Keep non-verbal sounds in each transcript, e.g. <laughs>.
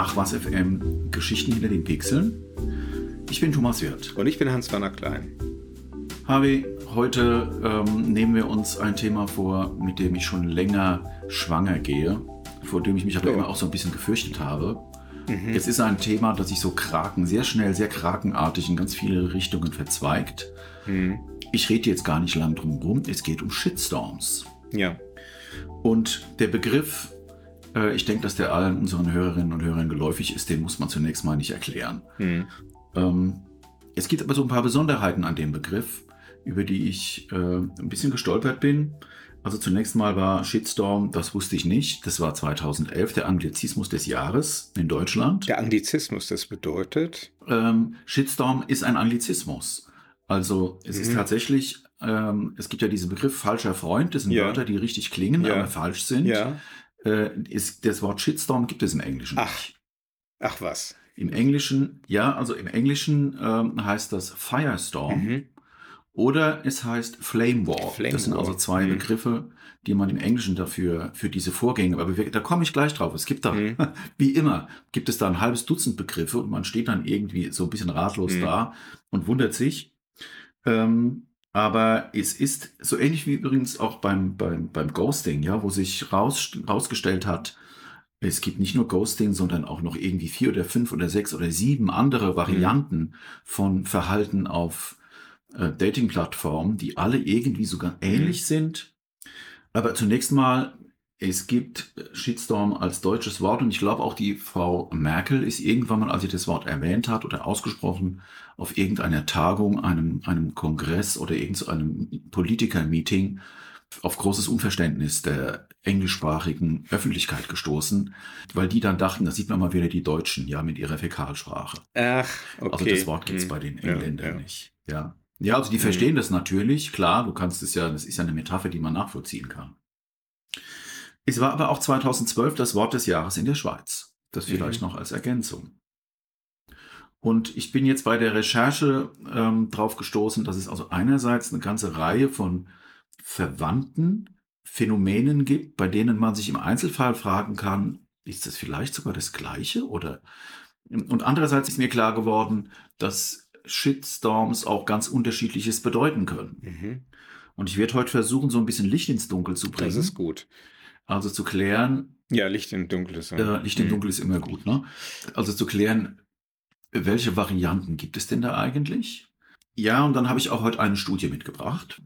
Ach was FM, Geschichten hinter den Pixeln. Ich bin Thomas Wirth. Und ich bin Hans-Werner Klein. Harvey, heute ähm, nehmen wir uns ein Thema vor, mit dem ich schon länger schwanger gehe, vor dem ich mich aber oh. immer auch so ein bisschen gefürchtet habe. Mhm. Es ist ein Thema, das sich so kraken, sehr schnell, sehr krakenartig in ganz viele Richtungen verzweigt. Mhm. Ich rede jetzt gar nicht lang drum herum. Es geht um Shitstorms. Ja. Und der Begriff äh, ich denke, dass der allen unseren Hörerinnen und Hörern geläufig ist, den muss man zunächst mal nicht erklären. Mhm. Ähm, es gibt aber so ein paar Besonderheiten an dem Begriff, über die ich äh, ein bisschen gestolpert bin. Also zunächst mal war Shitstorm, das wusste ich nicht, das war 2011 der Anglizismus des Jahres in Deutschland. Der Anglizismus, das bedeutet? Ähm, Shitstorm ist ein Anglizismus. Also es mhm. ist tatsächlich, ähm, es gibt ja diesen Begriff falscher Freund, das sind ja. Wörter, die richtig klingen, ja. aber falsch sind. Ja äh, ist, das Wort Shitstorm gibt es im Englischen Ach. nicht. Ach was. Im Englischen, ja, also im Englischen ähm, heißt das Firestorm mhm. oder es heißt Flame War. Flame das sind also zwei mhm. Begriffe, die man im Englischen dafür, für diese Vorgänge, aber wir, da komme ich gleich drauf. Es gibt da, mhm. <laughs> wie immer, gibt es da ein halbes Dutzend Begriffe und man steht dann irgendwie so ein bisschen ratlos mhm. da und wundert sich. Ähm, aber es ist so ähnlich wie übrigens auch beim, beim, beim Ghosting, ja, wo sich raus, rausgestellt hat, es gibt nicht nur Ghosting, sondern auch noch irgendwie vier oder fünf oder sechs oder sieben andere Varianten mhm. von Verhalten auf äh, Dating-Plattformen, die alle irgendwie sogar ähnlich mhm. sind. Aber zunächst mal es gibt Shitstorm als deutsches Wort und ich glaube auch die Frau Merkel ist irgendwann mal, als sie das Wort erwähnt hat oder ausgesprochen, auf irgendeiner Tagung, einem, einem Kongress oder irgendeinem Politiker-Meeting auf großes Unverständnis der englischsprachigen Öffentlichkeit gestoßen, weil die dann dachten, da sieht man mal wieder die Deutschen, ja, mit ihrer Fäkalsprache. Ach, okay. Also das Wort gibt es hm. bei den Engländern ja, ja. nicht. Ja. Ja, also die hm. verstehen das natürlich, klar, du kannst es ja, das ist ja eine Metapher, die man nachvollziehen kann. Es war aber auch 2012 das Wort des Jahres in der Schweiz. Das vielleicht mhm. noch als Ergänzung. Und ich bin jetzt bei der Recherche ähm, drauf gestoßen, dass es also einerseits eine ganze Reihe von verwandten Phänomenen gibt, bei denen man sich im Einzelfall fragen kann, ist das vielleicht sogar das Gleiche? Oder und andererseits ist mir klar geworden, dass Shitstorms auch ganz unterschiedliches bedeuten können. Mhm. Und ich werde heute versuchen, so ein bisschen Licht ins Dunkel zu bringen. Das ist gut. Also zu klären. Ja, Licht im Dunkel ist. Ja. Äh, Licht im mhm. Dunkel ist immer gut, ne? Also zu klären, welche Varianten gibt es denn da eigentlich? Ja, und dann habe ich auch heute eine Studie mitgebracht.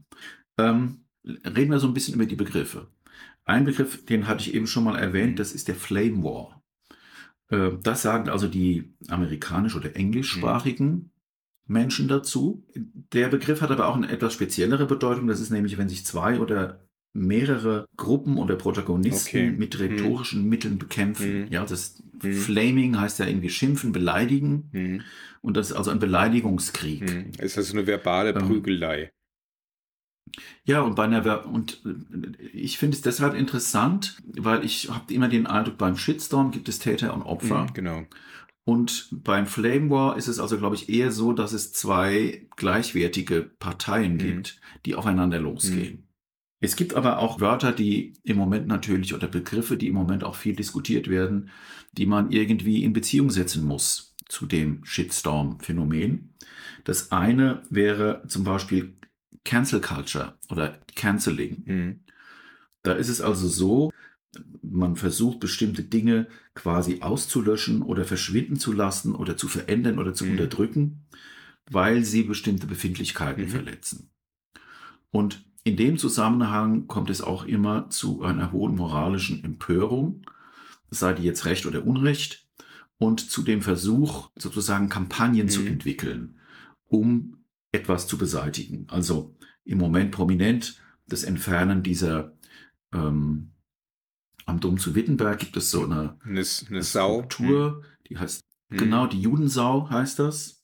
Ähm, reden wir so ein bisschen über die Begriffe. Ein Begriff, den hatte ich eben schon mal erwähnt, das ist der Flame War. Äh, das sagen also die amerikanisch- oder englischsprachigen mhm. Menschen dazu. Der Begriff hat aber auch eine etwas speziellere Bedeutung. Das ist nämlich, wenn sich zwei oder mehrere Gruppen oder Protagonisten okay. mit hm. rhetorischen hm. Mitteln bekämpfen. Hm. Ja, das hm. Flaming heißt ja irgendwie schimpfen, beleidigen. Hm. Und das ist also ein Beleidigungskrieg. Hm. Ist das eine verbale ähm, Prügelei? Ja, und bei einer und ich finde es deshalb interessant, weil ich habe immer den Eindruck, beim Shitstorm gibt es Täter und Opfer. genau. Und beim Flame War ist es also, glaube ich, eher so, dass es zwei gleichwertige Parteien gibt, die aufeinander losgehen. Es gibt aber auch Wörter, die im Moment natürlich oder Begriffe, die im Moment auch viel diskutiert werden, die man irgendwie in Beziehung setzen muss zu dem Shitstorm-Phänomen. Das eine wäre zum Beispiel Cancel Culture oder Canceling. Mhm. Da ist es also so, man versucht bestimmte Dinge quasi auszulöschen oder verschwinden zu lassen oder zu verändern oder zu mhm. unterdrücken, weil sie bestimmte Befindlichkeiten mhm. verletzen. Und in dem Zusammenhang kommt es auch immer zu einer hohen moralischen Empörung, sei die jetzt recht oder unrecht, und zu dem Versuch, sozusagen Kampagnen mhm. zu entwickeln, um etwas zu beseitigen. Also im Moment prominent das Entfernen dieser ähm, am Dom zu Wittenberg gibt es so eine, eine, eine Sau. Struktur, Die heißt, Mhm. genau, die Judensau heißt das.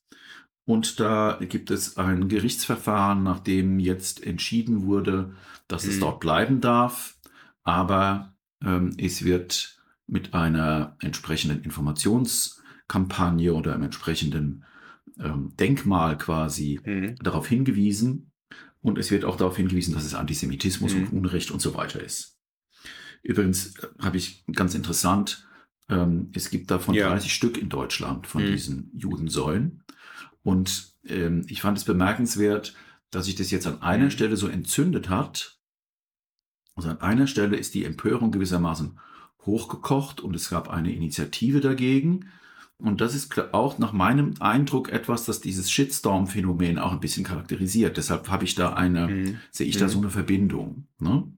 Und da gibt es ein Gerichtsverfahren, nachdem jetzt entschieden wurde, dass es Mhm. dort bleiben darf. Aber ähm, es wird mit einer entsprechenden Informationskampagne oder einem entsprechenden ähm, Denkmal quasi Mhm. darauf hingewiesen. Und es wird auch darauf hingewiesen, dass es Antisemitismus Mhm. und Unrecht und so weiter ist. Übrigens äh, habe ich ganz interessant, ähm, es gibt davon Ja. 30 Stück in Deutschland von Mhm. diesen Judensäulen. Und ähm, ich fand es bemerkenswert, dass sich das jetzt an einer. Stelle so entzündet hat. Also an einer Stelle ist die Empörung gewissermaßen hochgekocht und es gab eine Initiative dagegen. Und das ist auch nach meinem Eindruck etwas, das dieses Shitstorm-Phänomen auch ein bisschen charakterisiert. Deshalb habe ich da eine, Mhm. sehe ich da Mhm. so eine Verbindung. Ne?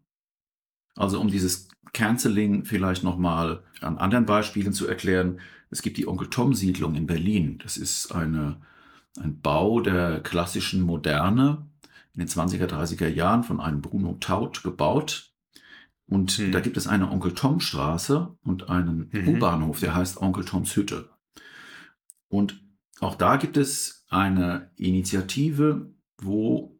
Also um dieses Canceling vielleicht nochmal an anderen Beispielen zu erklären. Es gibt die Onkel Tom Siedlung in Berlin. Das ist eine, ein Bau der klassischen Moderne in den 20er, 30er Jahren von einem Bruno Taut gebaut. Und Mhm. da gibt es eine Onkel Tom Straße und einen Mhm. U-Bahnhof, der heißt Onkel Toms Hütte. Und auch da gibt es eine Initiative, wo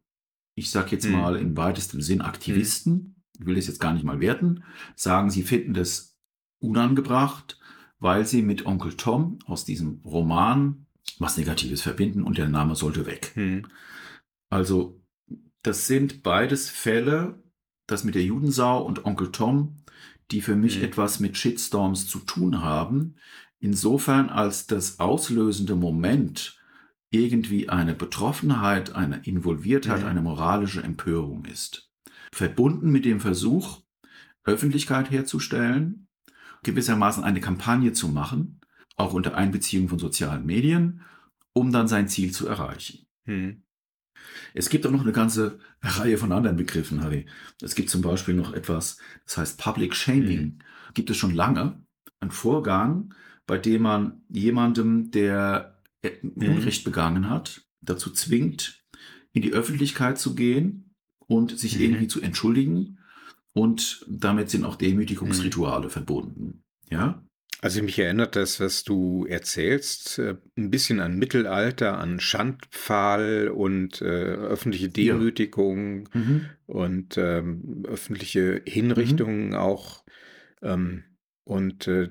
ich sage jetzt Mhm. mal im weitesten Sinn Aktivisten, ich will das jetzt gar nicht mal werten, sagen, sie finden das unangebracht, weil sie mit Onkel Tom aus diesem Roman was Negatives verbinden und der Name sollte weg. Mhm. Also das sind beides Fälle, das mit der Judensau und Onkel Tom, die für mich Mhm. etwas mit Shitstorms zu tun haben, insofern als das auslösende Moment irgendwie eine Betroffenheit, eine Involviertheit, Mhm. eine moralische Empörung ist. Verbunden mit dem Versuch, Öffentlichkeit herzustellen, gewissermaßen eine Kampagne zu machen, auch unter Einbeziehung von sozialen Medien, um dann sein Ziel zu erreichen. Mhm. Es gibt auch noch eine ganze Reihe von anderen Begriffen, Harry. Es gibt zum Beispiel noch etwas, das heißt Public Shaming. Gibt es schon lange. Ein Vorgang, bei dem man jemandem, der äh, Unrecht begangen hat, dazu zwingt, in die Öffentlichkeit zu gehen und sich Mhm. irgendwie zu entschuldigen. Und damit sind auch Demütigungsrituale verbunden. Ja? Also mich erinnert das, was du erzählst, äh, ein bisschen an Mittelalter, an Schandpfahl und äh, öffentliche Demütigung Mhm. und ähm, öffentliche Hinrichtungen auch. Ähm, und äh,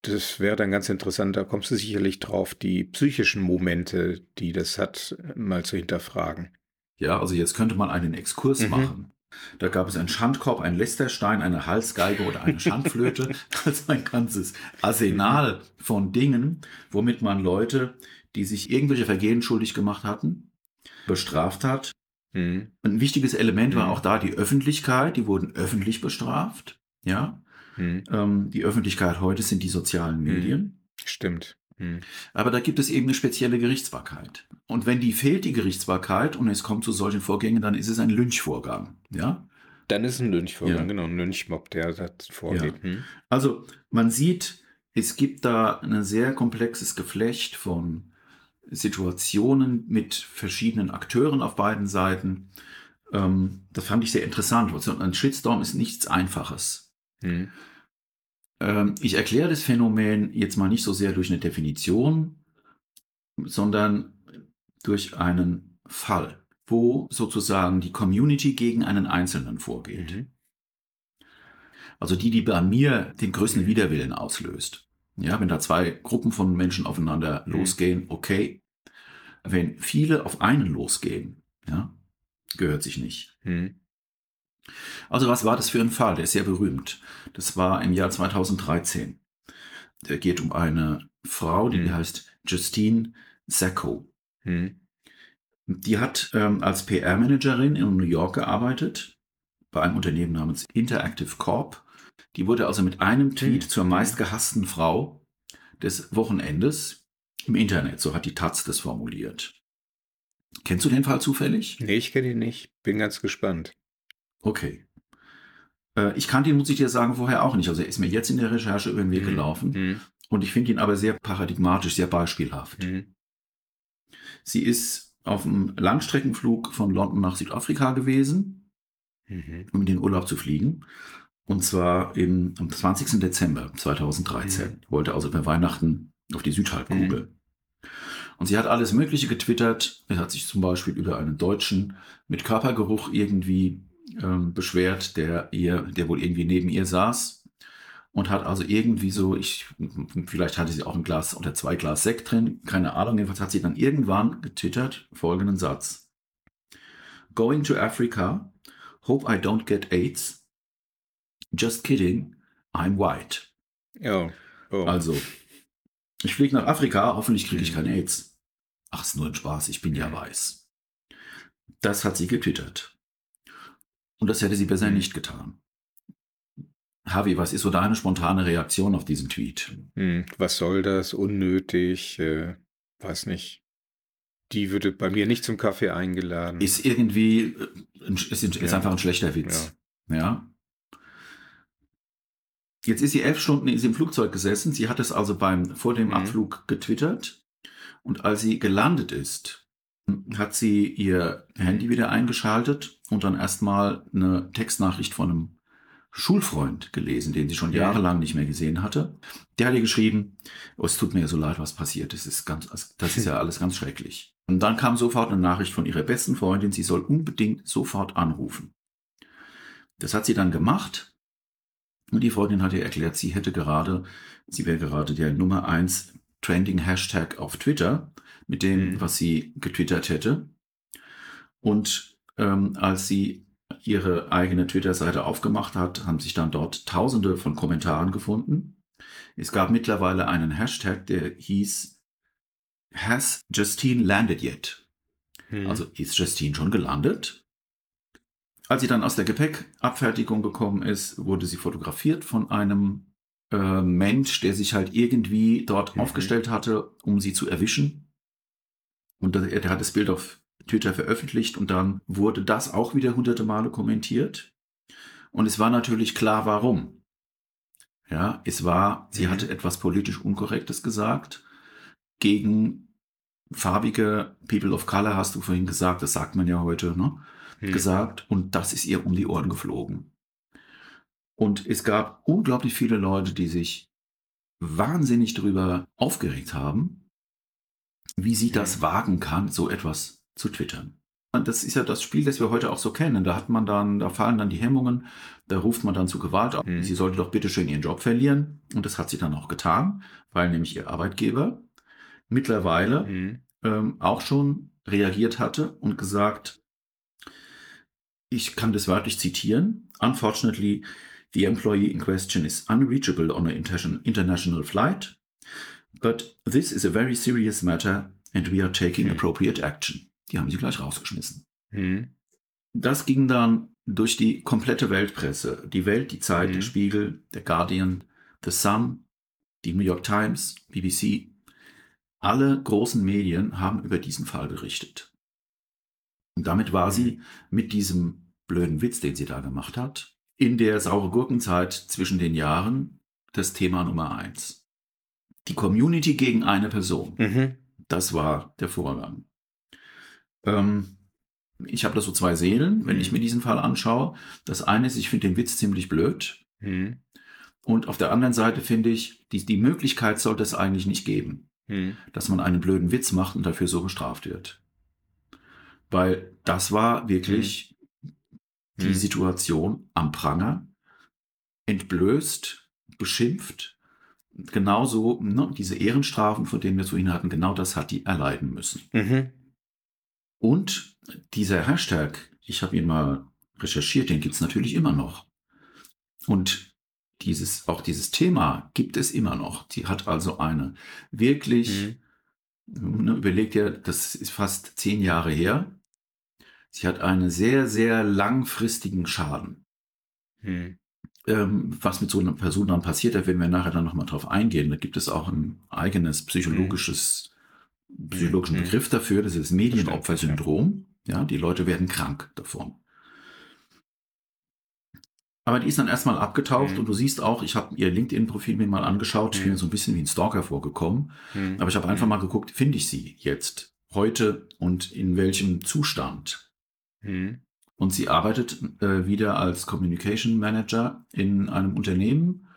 das wäre dann ganz interessant, da kommst du sicherlich drauf, die psychischen Momente, die das hat, mal zu hinterfragen. Ja, also jetzt könnte man einen Exkurs Mhm. machen. Da gab es einen Schandkorb, einen Lästerstein, eine Halsgeige oder eine Schandflöte. <laughs> also ein ganzes Arsenal von Dingen, womit man Leute, die sich irgendwelche Vergehen schuldig gemacht hatten, bestraft hat. Mhm. Ein wichtiges Element war Mhm. auch da die Öffentlichkeit. Die wurden öffentlich bestraft. Ja, Mhm. ähm, die Öffentlichkeit heute sind die sozialen Medien. Stimmt. Mhm. Aber da gibt es eben eine spezielle Gerichtsbarkeit. Und wenn die fehlt, die Gerichtsbarkeit, und es kommt zu solchen Vorgängen, dann ist es ein Lynchvorgang. Ja? Dann ist ein Lynchvorgang, Ja. genau, ein Lynchmob, der da vorgeht. Mhm. Also man sieht, es gibt da ein sehr komplexes Geflecht von Situationen mit verschiedenen Akteuren auf beiden Seiten. Ähm, das fand ich sehr interessant. Also ein Shitstorm ist nichts Einfaches. Mhm. Ähm, ich erkläre das Phänomen jetzt mal nicht so sehr durch eine Definition, sondern durch einen Fall, wo sozusagen die Community gegen einen Einzelnen vorgeht. Mhm. Also die, die bei mir den größten Mhm. Widerwillen auslöst. Ja, wenn da zwei Gruppen von Menschen aufeinander Mhm. losgehen, okay. Wenn viele auf einen losgehen, ja, gehört sich nicht. Mhm. Also was war das für ein Fall? Der ist sehr berühmt. Das war im Jahr 2013. Der geht um eine Frau, die Mhm. heißt Justine Sacco. Mhm. Die hat ähm, als PR-Managerin in New York gearbeitet, bei einem Unternehmen namens Interactive Corp. Die wurde also mit einem Tweet Mhm. zur meistgehassten Frau des Wochenendes im Internet. So hat die Taz das formuliert. Kennst du den Fall zufällig? Nee, ich kenne ihn nicht. Bin ganz gespannt. Okay. Äh, ich kannte ihn, muss ich dir sagen, vorher auch nicht. Also er ist mir jetzt in der Recherche über den Weg Mhm. gelaufen. Mhm. Und ich finde ihn aber sehr paradigmatisch, sehr beispielhaft. Mhm. Sie ist auf einem Langstreckenflug von London nach Südafrika gewesen, Mhm. um in den Urlaub zu fliegen. Und zwar im, am 20. Dezember 2013. Wollte also über Weihnachten auf die Südhalbkugel. Mhm. Und sie hat alles Mögliche getwittert. Er hat sich zum Beispiel über einen Deutschen mit Körpergeruch irgendwie ähm, beschwert, der ihr, der wohl irgendwie neben ihr saß und hat also irgendwie so, ich, vielleicht hatte sie auch ein Glas oder zwei Glas Sekt drin, keine Ahnung, jedenfalls hat sie dann irgendwann getwittert folgenden Satz. Going to Africa, hope I don't get AIDS. Just kidding, I'm white. Oh. oh. Also, ich fliege nach Afrika, hoffentlich kriege ich kein AIDS. Ach, ist nur ein Spaß, ich bin ja weiß. Das hat sie getwittert. Und das hätte sie besser nicht getan. Javi, was ist so deine spontane Reaktion auf diesen Tweet? Hm, was soll das? Unnötig? Äh, weiß nicht. Die würde bei mir nicht zum Kaffee eingeladen. Ist irgendwie, äh, ist, ist ja. einfach ein schlechter Witz. Ja. ja. Jetzt ist sie elf Stunden in diesem Flugzeug gesessen. Sie hat es also beim, vor dem mhm. Abflug getwittert. Und als sie gelandet ist, hat sie ihr Handy wieder eingeschaltet und dann erstmal eine Textnachricht von einem Schulfreund gelesen, den sie schon jahrelang nicht mehr gesehen hatte. Der hat ihr geschrieben, oh, es tut mir so leid, was passiert ist. Das ist, ganz, das ist ja <laughs> alles ganz schrecklich. Und dann kam sofort eine Nachricht von ihrer besten Freundin, sie soll unbedingt sofort anrufen. Das hat sie dann gemacht. Und die Freundin hat ihr erklärt, sie hätte gerade, sie wäre gerade der Nummer eins Trending Hashtag auf Twitter mit dem, mhm. was sie getwittert hätte. Und ähm, als sie ihre eigene Twitter-Seite aufgemacht hat, haben sich dann dort tausende von Kommentaren gefunden. Es gab mittlerweile einen Hashtag, der hieß Has Justine landed yet? Hm. Also ist Justine schon gelandet? Als sie dann aus der Gepäckabfertigung gekommen ist, wurde sie fotografiert von einem äh, Mensch, der sich halt irgendwie dort mhm. aufgestellt hatte, um sie zu erwischen. Und der hat das Bild auf Twitter veröffentlicht und dann wurde das auch wieder hunderte Male kommentiert. Und es war natürlich klar, warum. Ja, es war, sie mhm. hatte etwas politisch Unkorrektes gesagt gegen farbige People of Color, hast du vorhin gesagt, das sagt man ja heute, ne? Mhm. Gesagt und das ist ihr um die Ohren geflogen. Und es gab unglaublich viele Leute, die sich wahnsinnig darüber aufgeregt haben, wie sie das wagen kann, so etwas zu twittern. Und das ist ja das Spiel, das wir heute auch so kennen. Da hat man dann, da fallen dann die Hemmungen, da ruft man dann zu Gewalt auf. Mhm. Sie sollte doch bitte schön ihren Job verlieren. Und das hat sie dann auch getan, weil nämlich ihr Arbeitgeber mittlerweile mhm. ähm, auch schon reagiert hatte und gesagt, ich kann das wörtlich zitieren. Unfortunately, the employee in question is unreachable on an international flight. But this is a very serious matter and we are taking appropriate action. Die haben sie gleich rausgeschmissen. Mhm. Das ging dann durch die komplette Weltpresse. Die Welt, die Zeit, mhm. der Spiegel, der Guardian, The Sun, die New York Times, BBC. Alle großen Medien haben über diesen Fall berichtet. Und damit war sie mhm. mit diesem blöden Witz, den sie da gemacht hat, in der saure Gurkenzeit zwischen den Jahren das Thema Nummer eins. Die Community gegen eine Person. Mhm. Das war der Vorgang. Ähm, ich habe da so zwei Seelen, wenn mhm. ich mir diesen Fall anschaue. Das eine ist, ich finde den Witz ziemlich blöd. Mhm. Und auf der anderen Seite finde ich, die, die Möglichkeit sollte es eigentlich nicht geben, mhm. dass man einen blöden Witz macht und dafür so bestraft wird. Weil das war wirklich mhm. die mhm. Situation am Pranger, entblößt, beschimpft. Genauso, ne, diese Ehrenstrafen, von denen wir vorhin hatten, genau das hat die erleiden müssen. Mhm. Und dieser Hashtag, ich habe ihn mal recherchiert, den gibt es natürlich immer noch. Und dieses, auch dieses Thema gibt es immer noch. Sie hat also eine wirklich, mhm. ne, überlegt ja, das ist fast zehn Jahre her. Sie hat einen sehr, sehr langfristigen Schaden. Mhm. Ähm, was mit so einer Person dann passiert, da werden wir nachher dann nochmal drauf eingehen. Da gibt es auch ein eigenes psychologisches psychologischen mhm. Begriff dafür, das ist das Medienopfersyndrom. Ja, die Leute werden krank davon. Aber die ist dann erstmal abgetaucht mhm. und du siehst auch, ich habe ihr LinkedIn-Profil mir mal angeschaut, ich bin mhm. so ein bisschen wie ein Stalker vorgekommen, mhm. aber ich habe einfach mhm. mal geguckt, finde ich sie jetzt, heute und in welchem Zustand. Mhm. Und sie arbeitet äh, wieder als Communication Manager in einem Unternehmen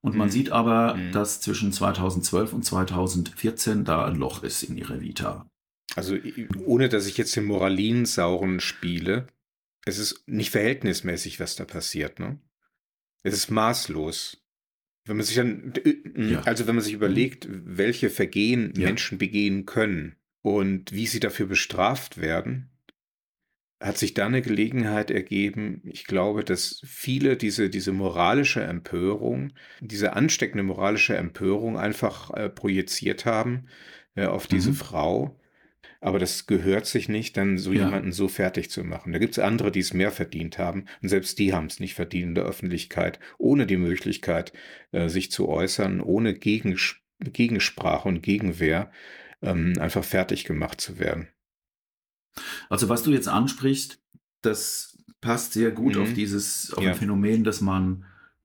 Und man mhm. sieht aber, mhm. dass zwischen 2012 und 2014 da ein Loch ist in ihrer Vita. Also ohne dass ich jetzt den Moralinsauren spiele, es ist nicht verhältnismäßig, was da passiert. Ne? Es ist maßlos. Wenn man sich dann, äh, ja. also wenn man sich überlegt, welche Vergehen ja. Menschen begehen können und wie sie dafür bestraft werden, hat sich da eine Gelegenheit ergeben. Ich glaube, dass viele diese, diese moralische Empörung, diese ansteckende moralische Empörung einfach äh, projiziert haben äh, auf diese mhm. Frau. Aber das gehört sich nicht, dann so ja. jemanden so fertig zu machen. Da gibt es andere, die es mehr verdient haben. Und selbst die haben es nicht verdient in der Öffentlichkeit, ohne die Möglichkeit, äh, sich zu äußern, ohne Gegens Gegensprache und Gegenwehr, ähm, einfach fertig gemacht zu werden. Also was du jetzt ansprichst, das passt sehr gut mhm. auf dieses auf ja. ein Phänomen, das man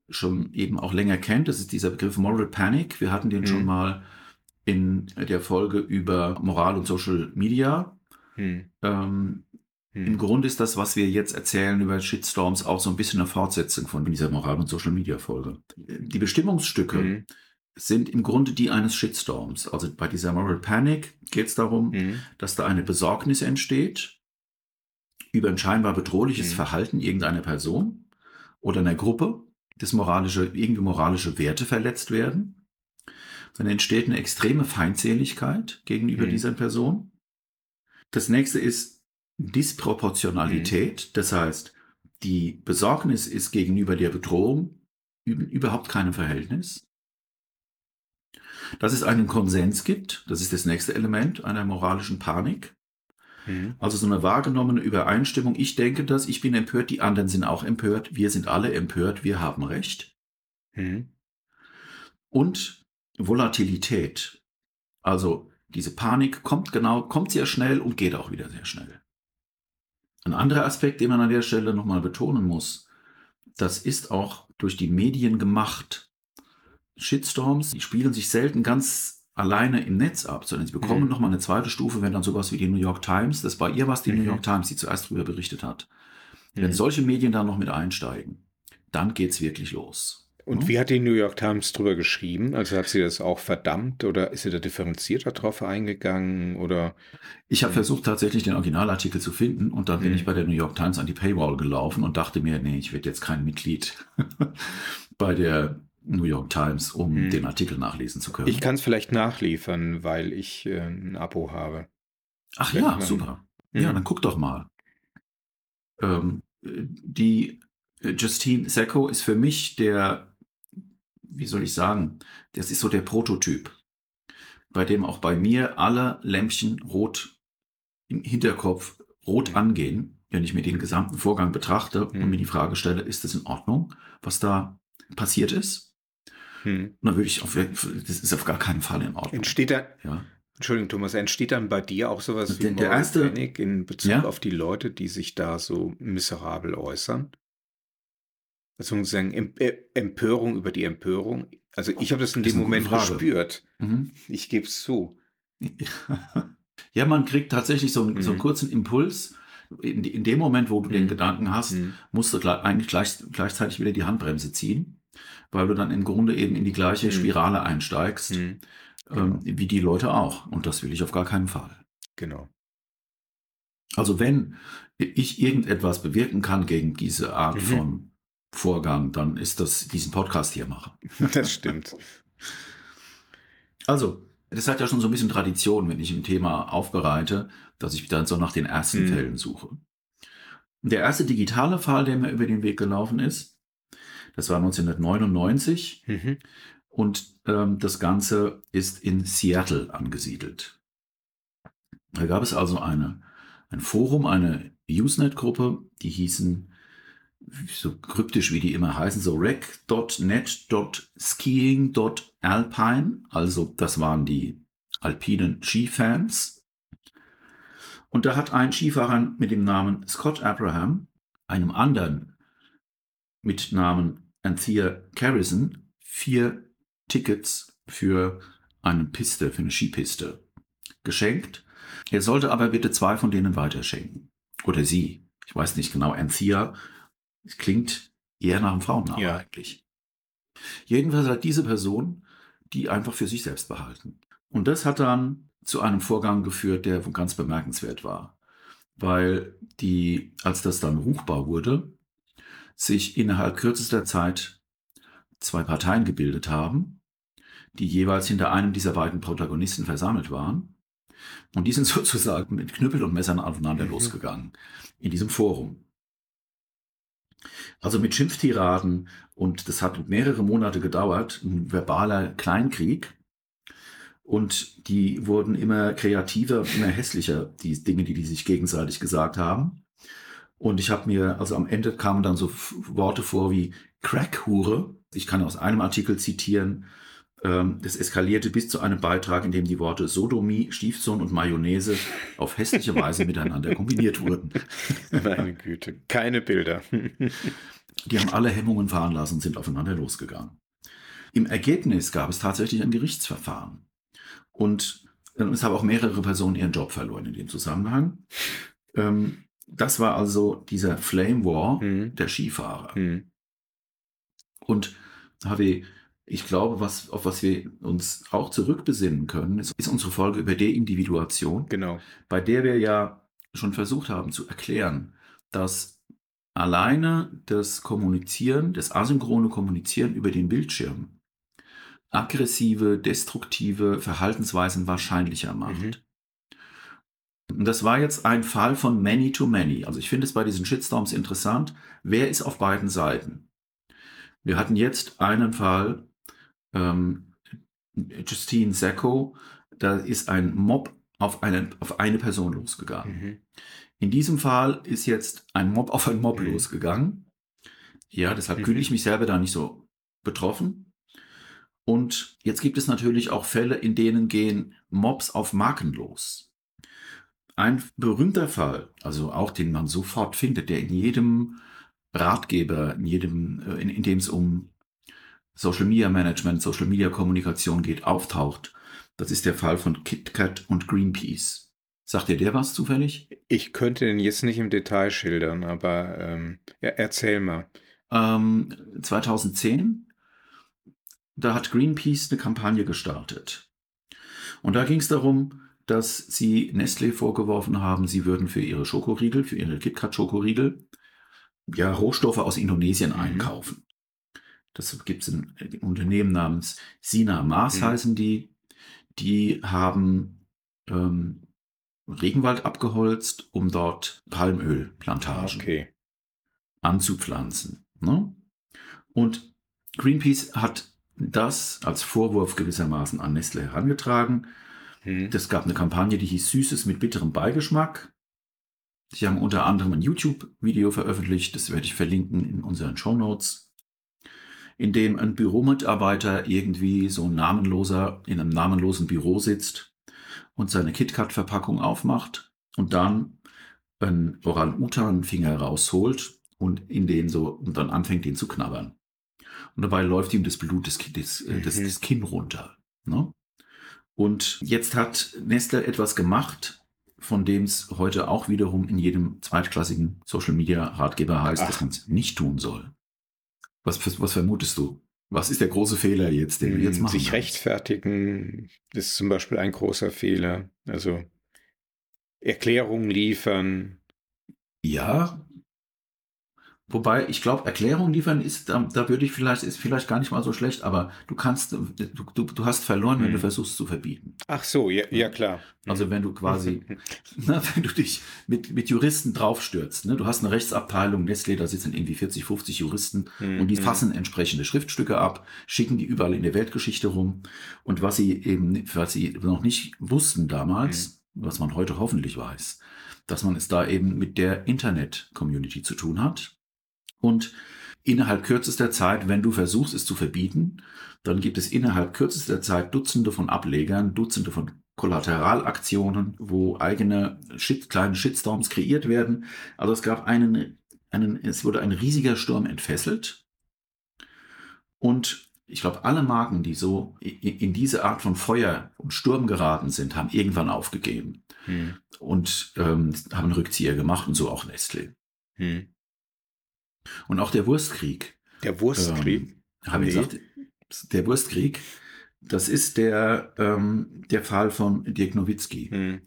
schon eben auch länger kennt. Das ist dieser Begriff Moral Panic. Wir hatten den mhm. schon mal in der Folge über Moral und Social Media. Mhm. Ähm, hm. Im Grunde ist das, was wir jetzt erzählen über Shitstorms, auch so ein bisschen eine Fortsetzung von dieser Moral- und Social Media Folge. Die Bestimmungsstücke hm sind im Grunde die eines Shitstorms. Also bei dieser Moral Panic geht es darum, mhm. dass da eine Besorgnis entsteht über ein scheinbar bedrohliches mhm. Verhalten irgendeiner Person oder einer Gruppe, dass moralische, irgendwie moralische Werte verletzt werden. Dann entsteht eine extreme Feindseligkeit gegenüber mhm. dieser Person. Das nächste ist Disproportionalität. Mhm. Das heißt, die Besorgnis ist gegenüber der Bedrohung überhaupt keinem Verhältnis dass es einen Konsens gibt, das ist das nächste Element einer moralischen Panik. Mhm. Also so eine wahrgenommene Übereinstimmung, ich denke das, ich bin empört, die anderen sind auch empört, wir sind alle empört, wir haben Recht. Mhm. Und Volatilität. Also diese Panik kommt genau, kommt sehr schnell und geht auch wieder sehr schnell. Ein anderer Aspekt, den man an der Stelle nochmal betonen muss, das ist auch durch die Medien gemacht. Shitstorms, die spielen sich selten ganz alleine im Netz ab, sondern sie bekommen mhm. nochmal eine zweite Stufe, wenn dann sowas wie die New York Times, das bei ihr was die mhm. New York Times, die zuerst darüber berichtet hat. Mhm. Wenn solche Medien da noch mit einsteigen, dann geht es wirklich los. Und ja? wie hat die New York Times drüber geschrieben? Also hat sie das auch verdammt oder ist sie da differenzierter drauf eingegangen oder? Ich habe versucht tatsächlich den Originalartikel zu finden und dann bin mhm. ich bei der New York Times an die Paywall gelaufen und dachte mir, nee, ich werde jetzt kein Mitglied <laughs> bei der New York Times, um hm. den Artikel nachlesen zu können. Ich kann es vielleicht nachliefern, weil ich äh, ein Abo habe. Ach ja, super. Hm. Ja, dann guck doch mal. Ähm, die äh, Justine Secco ist für mich der, wie soll ich sagen, das ist so der Prototyp, bei dem auch bei mir alle Lämpchen rot im Hinterkopf rot hm. angehen, wenn ich mir den gesamten Vorgang betrachte und hm. mir die Frage stelle, ist das in Ordnung, was da passiert ist? Hm. dann würde ich auf, das ist auf gar keinen Fall in Ordnung. Entsteht da, ja. Entschuldigung, Thomas, entsteht dann bei dir auch sowas wie der, erste, Panic in Bezug ja? auf die Leute, die sich da so miserabel äußern? Also sozusagen Empörung über die Empörung. Also ich habe das in das dem Moment gespürt. Mhm. Ich gebe es zu. <laughs> Ja, man kriegt tatsächlich so einen, mhm. so einen mhm. kurzen Impuls. In, in, dem Moment, wo du mhm. den Gedanken hast, mhm. musst du eigentlich gleich, gleichzeitig wieder die Handbremse ziehen weil du dann im Grunde eben in die gleiche mhm. Spirale einsteigst, mhm. ähm, genau. wie die Leute auch. Und das will ich auf gar keinen Fall. Genau. Also wenn ich irgendetwas bewirken kann gegen diese Art mhm. von Vorgang, dann ist das diesen Podcast hier machen. <laughs> Das stimmt. Also, das hat ja schon so ein bisschen Tradition, wenn ich ein Thema aufbereite, dass ich dann so nach den ersten mhm. Fällen suche. Der erste digitale Fall, der mir über den Weg gelaufen ist, das war 1999 mhm. und ähm, das Ganze ist in Seattle angesiedelt. Da gab es also eine, ein Forum, eine Usenet-Gruppe, die hießen so kryptisch wie die immer heißen, so rec.net.skiing.alpine, also das waren die alpinen Skifans. Und da hat ein Skifahrer mit dem Namen Scott Abraham einem anderen mit Namen Anthea Carrison vier Tickets für eine Piste, für eine Skipiste geschenkt. Er sollte aber bitte zwei von denen weiterschenken. Oder sie. Ich weiß nicht genau. Anthea klingt eher nach einem Frauennamen ja. eigentlich. Jedenfalls hat diese Person die einfach für sich selbst behalten. Und das hat dann zu einem Vorgang geführt, der ganz bemerkenswert war. Weil die, als das dann ruchbar wurde, sich innerhalb kürzester Zeit zwei Parteien gebildet haben, die jeweils hinter einem dieser beiden Protagonisten versammelt waren. Und die sind <laughs> sozusagen mit Knüppel und Messern aufeinander mhm. losgegangen in diesem Forum. Also mit Schimpftiraden und das hat mehrere Monate gedauert, ein verbaler Kleinkrieg. Und die wurden immer kreativer, immer hässlicher, die Dinge, die die sich gegenseitig gesagt haben. Und ich habe mir, also am Ende kamen dann so Worte vor wie Crackhure. Ich kann aus einem Artikel zitieren, ähm, das eskalierte bis zu einem Beitrag, in dem die Worte Sodomie, Stiefsohn und Mayonnaise auf hässliche <laughs> Weise miteinander kombiniert wurden. Meine Güte, keine Bilder. <laughs> Die haben alle Hemmungen fahren lassen und sind aufeinander losgegangen. Im Ergebnis gab es tatsächlich ein Gerichtsverfahren. Und es haben auch mehrere Personen ihren Job verloren in dem Zusammenhang. Ähm, das war also dieser Flame War mhm. der Skifahrer. Mhm. Und HW, ich glaube, was, auf was wir uns auch zurückbesinnen können, ist, ist unsere Folge über Deindividuation. Genau. Bei der wir ja schon versucht haben zu erklären, dass alleine das Kommunizieren, das asynchrone Kommunizieren über den Bildschirm aggressive, destruktive Verhaltensweisen wahrscheinlicher macht. Mhm. Und das war jetzt ein Fall von many to many. Also ich finde es bei diesen Shitstorms interessant. Wer ist auf beiden Seiten? Wir hatten jetzt einen Fall, ähm, Justine Sacco, da ist ein Mob auf eine, auf eine Person losgegangen. Mhm. In diesem Fall ist jetzt ein Mob auf ein Mob mhm. losgegangen. Ja, deshalb mhm. fühle ich mich selber da nicht so betroffen. Und jetzt gibt es natürlich auch Fälle, in denen gehen Mobs auf Marken los. Ein berühmter Fall, also auch den man sofort findet, der in jedem Ratgeber, in jedem, äh, in, in dem es um Social Media Management, Social Media Kommunikation geht, auftaucht. Das ist der Fall von KitKat und Greenpeace. Sagt dir der was zufällig? Ich könnte den jetzt nicht im Detail schildern, aber ähm, ja, erzähl mal. Ähm, 2010, da hat Greenpeace eine Kampagne gestartet. Und da ging es darum, dass sie Nestlé vorgeworfen haben, sie würden für ihre Schokoriegel, für ihre KitKat-Schokoriegel, ja, Rohstoffe aus Indonesien mhm. einkaufen. Das gibt es ein, ein, Unternehmen namens Sina Maas mhm. heißen die. Die haben ähm, Regenwald abgeholzt, um dort Palmölplantagen okay. anzupflanzen. Ne? Und Greenpeace hat das als Vorwurf gewissermaßen an Nestle herangetragen. Mhm. Das gab eine Kampagne, die hieß Süßes mit bitterem Beigeschmack. Sie haben unter anderem ein YouTube-Video veröffentlicht, das werde ich verlinken in unseren Show Notes in dem ein Büromitarbeiter irgendwie so ein namenloser in einem namenlosen Büro sitzt und seine KitKat-Verpackung aufmacht und dann einen Orang-Utan-Finger rausholt und in den so und dann anfängt, den zu knabbern. Und dabei läuft ihm das Blut des, des, äh, des, mhm. des Kinn runter. Ne? Und jetzt hat Nestle etwas gemacht, von dem es heute auch wiederum in jedem zweitklassigen Social Media Ratgeber heißt, Ach. dass man es nicht tun soll. Was, was vermutest du? Was ist der große Fehler jetzt, den wir jetzt hm, machen? Sich rechtfertigen ist zum Beispiel ein großer Fehler. Also Erklärungen liefern. Ja, Wobei, ich glaube, Erklärung liefern ist, da, da, würde ich vielleicht, ist vielleicht gar nicht mal so schlecht, aber du kannst, du, du, du hast verloren, wenn hm. du versuchst zu verbieten. Ach so, ja, ja klar. Also wenn du quasi, <laughs> na, wenn du dich mit, mit Juristen draufstürzt, ne? du hast eine Rechtsabteilung, Nestlé, da sitzen irgendwie 40, 50 Juristen hm. und die hm. fassen entsprechende Schriftstücke ab, schicken die überall in der Weltgeschichte rum und was sie eben, was sie noch nicht wussten damals, hm. was man heute hoffentlich weiß, dass man es da eben mit der Internet-Community zu tun hat und innerhalb kürzester Zeit, wenn du versuchst, es zu verbieten, dann gibt es innerhalb kürzester Zeit Dutzende von Ablegern, Dutzende von Kollateralaktionen, wo eigene Shit, kleine Shitstorms kreiert werden. Also es gab einen, einen, es wurde ein riesiger Sturm entfesselt. Und ich glaube, alle Marken, die so in diese Art von Feuer und Sturm geraten sind, haben irgendwann aufgegeben hm. und ähm, haben Rückzieher gemacht und so auch Nestlé. Hm. Und auch der Wurstkrieg. Der Wurstkrieg. Ähm, Habe ich gesagt, der Wurstkrieg, das ist der, ähm, der Fall von Dirk Nowitzki, hm.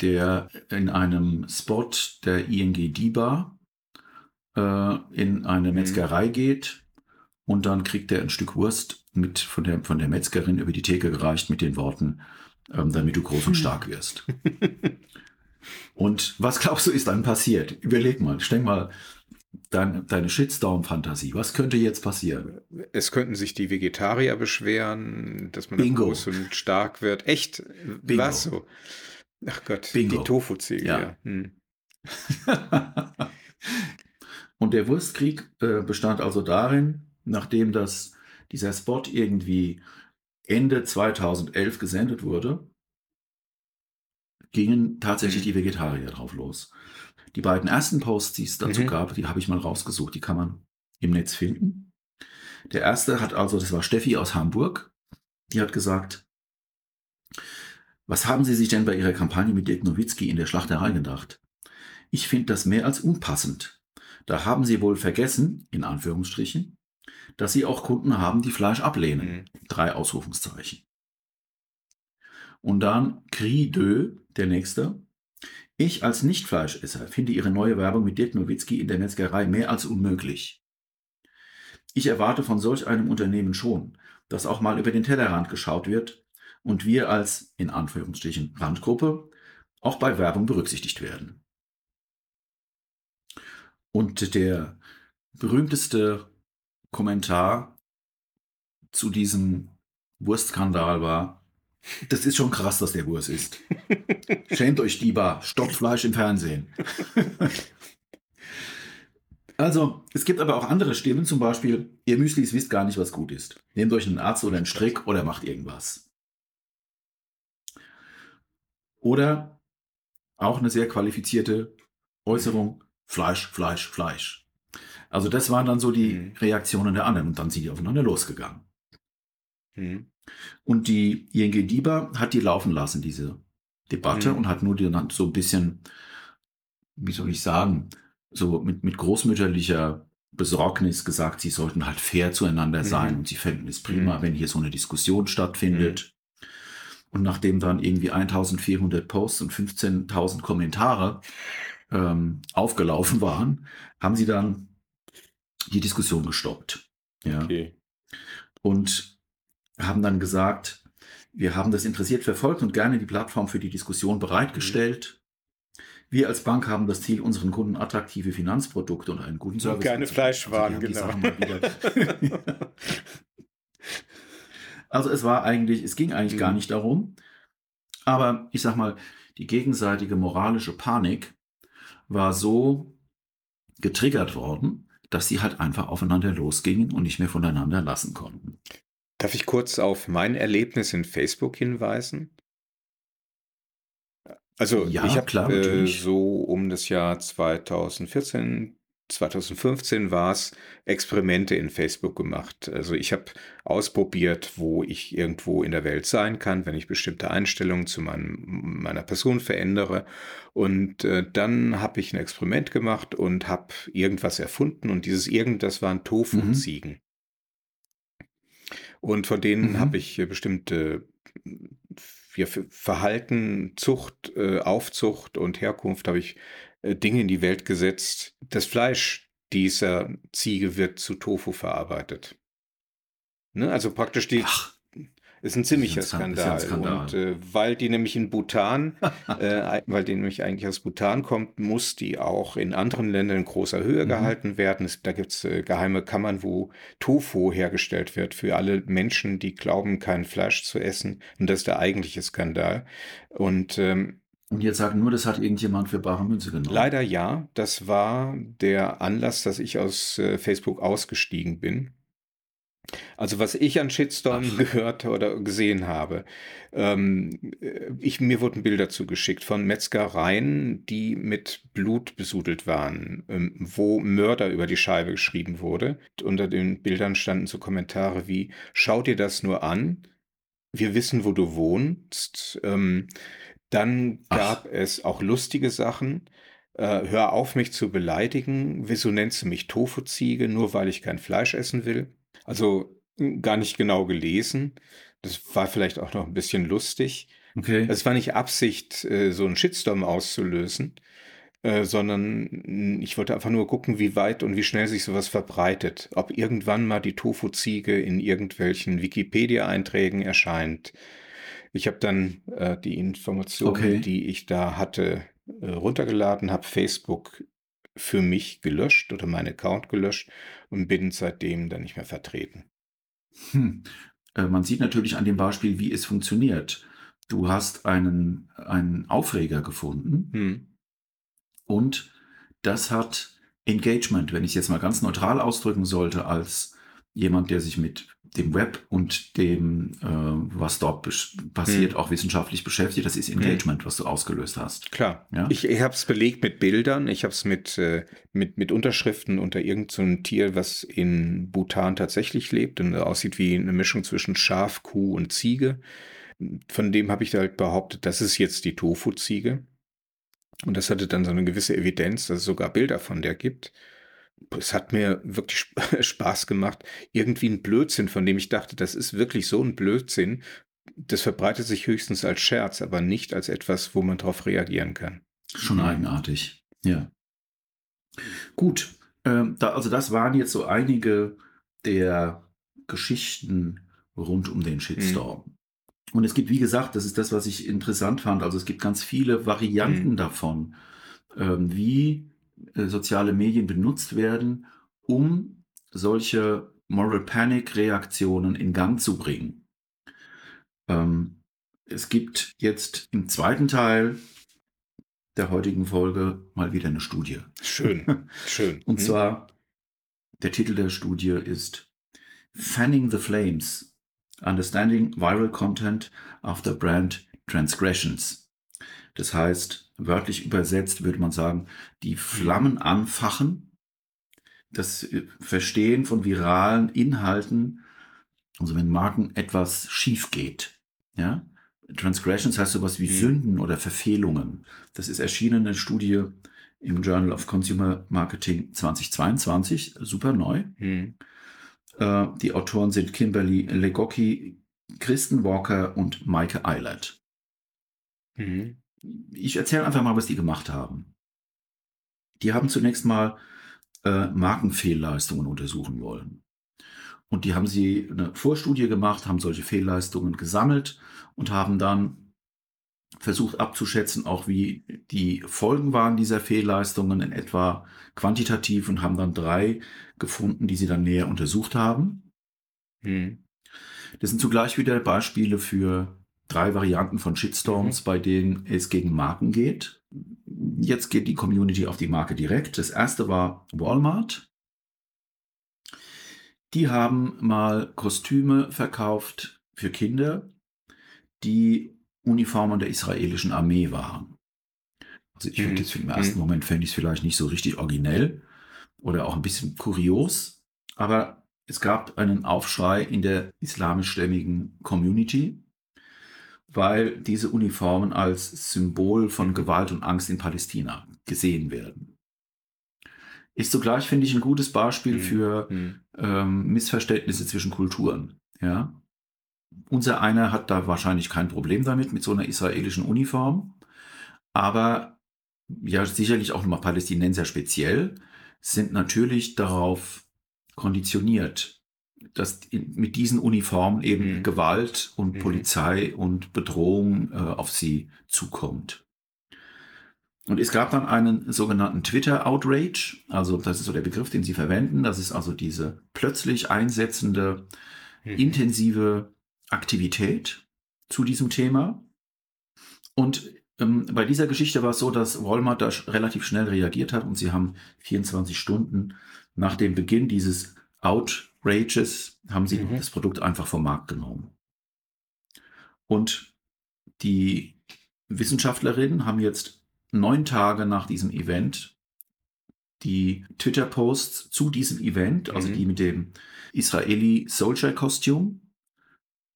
der in einem Spot der ING DIBA äh, in eine hm. Metzgerei hm. geht und dann kriegt er ein Stück Wurst mit von der, von der Metzgerin über die Theke gereicht mit den Worten, ähm, damit du groß und stark wirst. <laughs> und was glaubst du, ist dann passiert? Überleg mal, stell mal dein, deine Shitstorm-Fantasie. Was könnte jetzt passieren? Es könnten sich die Vegetarier beschweren, dass man Bingo. groß und stark wird. Echt? Bingo. Was so? Ach Gott, Bingo. die Tofu-Ziege. Ja. ja. Hm. <laughs> und der Wurstkrieg äh, bestand also darin, nachdem das, dieser Spot irgendwie Ende 2011 gesendet wurde, gingen tatsächlich mhm. die Vegetarier drauf los. Die beiden ersten Posts, die es dazu mhm. gab, die habe ich mal rausgesucht, die kann man im Netz finden. Der erste hat also, das war Steffi aus Hamburg, die hat gesagt, was haben Sie sich denn bei Ihrer Kampagne mit Dirk Nowitzki in der Schlachterei gedacht? Ich finde das mehr als unpassend. Da haben Sie wohl vergessen, in Anführungsstrichen, dass Sie auch Kunden haben, die Fleisch ablehnen. Mhm. Drei Ausrufungszeichen. Und dann Cri de, der nächste. Ich als Nicht-Fleischesser finde Ihre neue Werbung mit Dirk Nowitzki in der Metzgerei mehr als unmöglich. Ich erwarte von solch einem Unternehmen schon, dass auch mal über den Tellerrand geschaut wird und wir als, in Anführungsstrichen, Randgruppe auch bei Werbung berücksichtigt werden. Und der berühmteste Kommentar zu diesem Wurstskandal war, das ist schon krass, dass der Wurst ist. Schämt euch, Dieber. Stoppt Fleisch im Fernsehen. also, es gibt aber auch andere Stimmen, zum Beispiel, ihr Müslis wisst gar nicht, was gut ist. Nehmt euch einen Arzt oder einen Strick oder macht irgendwas. Oder auch eine sehr qualifizierte Äußerung, Fleisch, Fleisch, Fleisch. Also das waren dann so die mhm. Reaktionen der anderen und dann sind die aufeinander losgegangen. Mhm. Und die ING DIBA hat die laufen lassen, diese Debatte, mhm. und hat nur die, so ein bisschen, wie soll ich sagen, so mit, mit großmütterlicher Besorgnis gesagt, sie sollten halt fair zueinander mhm. sein und sie fänden es prima, mhm. wenn hier so eine Diskussion stattfindet. Mhm. Und nachdem dann irgendwie 1400 Posts und 15.000 Kommentare ähm, aufgelaufen waren, haben sie dann die Diskussion gestoppt. Ja. Okay. Und haben dann gesagt, wir haben das interessiert verfolgt und gerne die Plattform für die Diskussion bereitgestellt. Wir als Bank haben das Ziel, unseren Kunden attraktive Finanzprodukte und einen guten Service. Und keine Fleischwaren, also genau. <laughs> also es war eigentlich, es ging eigentlich mhm. gar nicht darum. Aber ich sag mal, die gegenseitige moralische Panik war so getriggert worden, dass sie halt einfach aufeinander losgingen und nicht mehr voneinander lassen konnten. Darf ich kurz auf mein Erlebnis in Facebook hinweisen? Also ja, ich habe äh, so um das Jahr 2014, 2015 war es, Experimente in Facebook gemacht. Also ich habe ausprobiert, wo ich irgendwo in der Welt sein kann, wenn ich bestimmte Einstellungen zu meinem, meiner Person verändere. Und äh, dann habe ich ein Experiment gemacht und habe irgendwas erfunden. Und dieses irgendwas waren Tofu-Ziegen. Mhm. Und von denen mhm. habe ich bestimmte ja, Verhalten, Zucht, äh, Aufzucht und Herkunft habe ich äh, Dinge in die Welt gesetzt. Das Fleisch dieser Ziege wird zu Tofu verarbeitet. Ne? Also praktisch die, Ach. Ist ein ziemlicher ist ein Skandal. Skandal. Und äh, weil die nämlich in Bhutan, <laughs> äh, weil die nämlich eigentlich aus Bhutan kommt, muss die auch in anderen Ländern in großer Höhe mhm. gehalten werden. Es, da gibt es äh, geheime Kammern, wo Tofu hergestellt wird für alle Menschen, die glauben, kein Fleisch zu essen. Und das ist der eigentliche Skandal. Und ähm, und jetzt sagen nur, das hat irgendjemand für bare Münze genommen. Leider ja. Das war der Anlass, dass ich aus äh, Facebook ausgestiegen bin. Also was ich an Shitstorm Ach. gehört oder gesehen habe, ähm, äh, ich, mir wurden Bilder zugeschickt von Metzgereien, die mit Blut besudelt waren, ähm, wo Mörder über die Scheibe geschrieben wurde. Unter den Bildern standen so Kommentare wie, schau dir das nur an, wir wissen, wo du wohnst. Ähm, dann gab Ach. es auch lustige Sachen. Äh, hör auf, mich zu beleidigen. Wieso nennst du mich Tofu-Ziege, nur weil ich kein Fleisch essen will? Also gar nicht genau gelesen. Das war vielleicht auch noch ein bisschen lustig. Okay. Es war nicht Absicht, äh, so einen Shitstorm auszulösen, äh, sondern ich wollte einfach nur gucken, wie weit und wie schnell sich sowas verbreitet. Ob irgendwann mal die Tofu-Ziege in irgendwelchen Wikipedia-Einträgen erscheint. Ich habe dann äh, die Informationen, Okay. die ich da hatte, runtergeladen, habe Facebook für mich gelöscht oder meinen Account gelöscht und bin seitdem dann nicht mehr vertreten. Hm. Äh, Man sieht natürlich an dem Beispiel, wie es funktioniert. Du hast einen, einen Aufreger gefunden Hm. und das hat Engagement, wenn ich es jetzt mal ganz neutral ausdrücken sollte, als jemand, der sich mit dem Web und dem, äh, was dort passiert, auch wissenschaftlich beschäftigt. Das ist Engagement, was du ausgelöst hast. Klar. Ja? Ich, ich habe es belegt mit Bildern, ich habe es mit, äh, mit, mit Unterschriften unter irgendeinem so Tier, was in Bhutan tatsächlich lebt und aussieht wie eine Mischung zwischen Schaf, Kuh und Ziege. Von dem habe ich halt behauptet, das ist jetzt die Tofu-Ziege. Und das hatte dann so eine gewisse Evidenz, dass es sogar Bilder von der gibt. Es hat mir wirklich sp- <laughs> Spaß gemacht. Irgendwie ein Blödsinn, von dem ich dachte, das ist wirklich so ein Blödsinn. Das verbreitet sich höchstens als Scherz, aber nicht als etwas, wo man darauf reagieren kann. Schon Mhm. eigenartig. Ja. Gut. Ähm, da, also das waren jetzt so einige der Geschichten rund um den Shitstorm. Und es gibt, wie gesagt, das ist das, was ich interessant fand. Also es gibt ganz viele Varianten Mhm. davon, ähm, wie soziale Medien benutzt werden, um solche Moral Panic Reaktionen in Gang zu bringen. Ähm, es gibt jetzt im zweiten Teil der heutigen Folge mal wieder eine Studie. Schön, <laughs> schön. Und Hm? zwar, der Titel der Studie ist Fanning the Flames, Understanding Viral Content After Brand Transgressions. Das heißt, wörtlich übersetzt würde man sagen, die Flammen anfachen, das äh, Verstehen von viralen Inhalten, also wenn Marken etwas schief geht. Ja? Transgressions heißt sowas wie Mhm. Sünden oder Verfehlungen. Das ist erschienen in einer Studie im Journal of Consumer Marketing 2022, super neu. Hm. Äh, die Autoren sind Kimberly Legocki, Kristen Walker und Maike Eilert. Hm. Ich erzähle einfach mal, was die gemacht haben. Die haben zunächst mal äh, Markenfehlleistungen untersuchen wollen. Und die haben sie eine Vorstudie gemacht, haben solche Fehlleistungen gesammelt und haben dann versucht abzuschätzen, auch wie die Folgen waren dieser Fehlleistungen in etwa quantitativ und haben dann drei gefunden, die sie dann näher untersucht haben. Hm. Das sind zugleich wieder Beispiele für drei Varianten von Shitstorms, bei denen es gegen Marken geht. Jetzt geht die Community auf die Marke direkt. Das erste war Walmart. Die haben mal Kostüme verkauft für Kinder, die Uniformen der israelischen Armee waren. Also ich Mhm. finde jetzt im ersten Mhm. Moment fände ich es vielleicht nicht so richtig originell oder auch ein bisschen kurios, aber es gab einen Aufschrei in der islamischstämmigen Community, weil diese Uniformen als Symbol von Gewalt und Angst in Palästina gesehen werden. Ist zugleich, finde ich, ein gutes Beispiel Mhm. für Hm. ähm, Missverständnisse zwischen Kulturen. Ja? Unser einer hat da wahrscheinlich kein Problem damit, mit so einer israelischen Uniform, aber ja, sicherlich auch nochmal Palästinenser speziell, sind natürlich darauf konditioniert, dass mit diesen Uniformen eben Mhm. Gewalt und Mhm. Polizei und Bedrohung äh, auf sie zukommt. Und es gab dann einen sogenannten Twitter-Outrage, also das ist so der Begriff, den sie verwenden. Das ist also diese plötzlich einsetzende, Mhm. intensive Aktivität zu diesem Thema. Und ähm, bei dieser Geschichte war es so, dass Walmart da sch- relativ schnell reagiert hat und sie haben 24 Stunden nach dem Beginn dieses Outrages haben sie Mhm. das Produkt einfach vom Markt genommen. Und die Wissenschaftlerinnen haben jetzt neun Tage nach diesem Event die Twitter-Posts zu diesem Event, also Mhm. die mit dem Israeli Soldier Costume,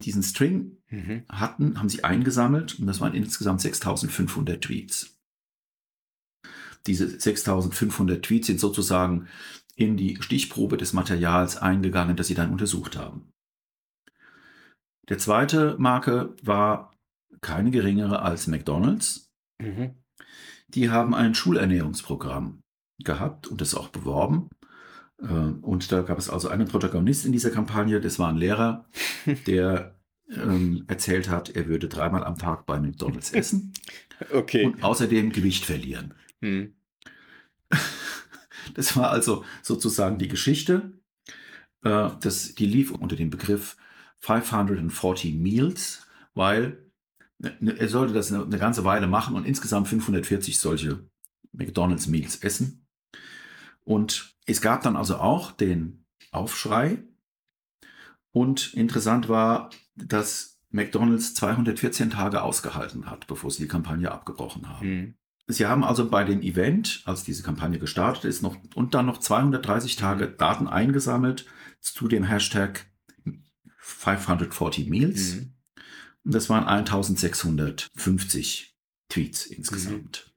diesen String Mhm. hatten, haben sie eingesammelt und das waren insgesamt 6500 Tweets. Diese 6500 Tweets sind sozusagen in die Stichprobe des Materials eingegangen, das sie dann untersucht haben. Der zweite Marke war keine geringere als McDonald's. Mhm. Die haben ein Schulernährungsprogramm gehabt und das auch beworben. Äh, und da gab es also einen Protagonist in dieser Kampagne, das war ein Lehrer, <laughs> der ähm, erzählt hat, er würde dreimal am Tag bei McDonald's <laughs> essen okay. und außerdem Gewicht verlieren. Hm. Das war also sozusagen die Geschichte. Äh, das, die lief unter dem Begriff 540 Meals, weil ne, ne, er sollte das eine, eine ganze Weile machen und insgesamt 540 solche McDonald's Meals essen. Und es gab dann also auch den Aufschrei. Und interessant war, dass McDonald's 214 Tage ausgehalten hat, bevor sie die Kampagne abgebrochen haben. Mhm. Sie haben also bei dem Event, als diese Kampagne gestartet ist, noch und dann noch 230 Tage Daten eingesammelt zu dem Hashtag 540 Meals. Mhm. Und das waren 1650 Tweets insgesamt. Mhm.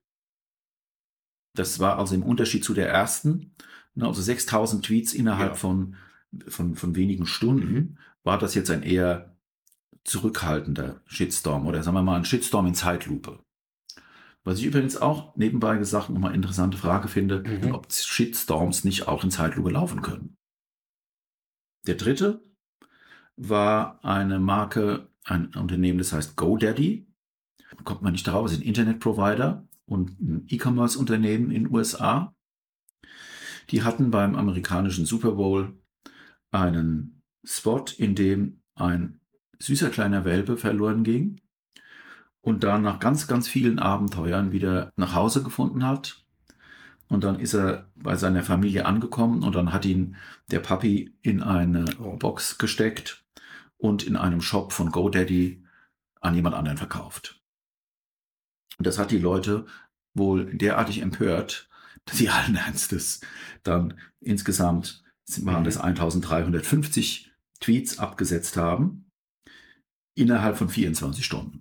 Das war also im Unterschied zu der ersten, ne, also 6000 Tweets innerhalb ja. von, von, von wenigen Stunden, mhm. war das jetzt ein eher zurückhaltender Shitstorm oder sagen wir mal ein Shitstorm in Zeitlupe. Was ich übrigens auch nebenbei gesagt nochmal interessante Frage finde, mhm. ob Shitstorms nicht auch in Zeitlupe laufen können. Der dritte war eine Marke, ein Unternehmen, das heißt GoDaddy. Kommt man nicht darauf, ist ein Internetprovider und ein E-Commerce-Unternehmen in den USA. Die hatten beim amerikanischen Super Bowl einen Spot, in dem ein süßer kleiner Welpe verloren ging und dann nach ganz, ganz vielen Abenteuern wieder nach Hause gefunden hat. Und dann ist er bei seiner Familie angekommen und dann hat ihn der Papi in eine oh. Box gesteckt und in einem Shop von GoDaddy an jemand anderen verkauft. Und das hat die Leute wohl derartig empört, dass sie allen Ernstes dann insgesamt waren das 1350 mhm. Tweets abgesetzt haben innerhalb von 24 Stunden.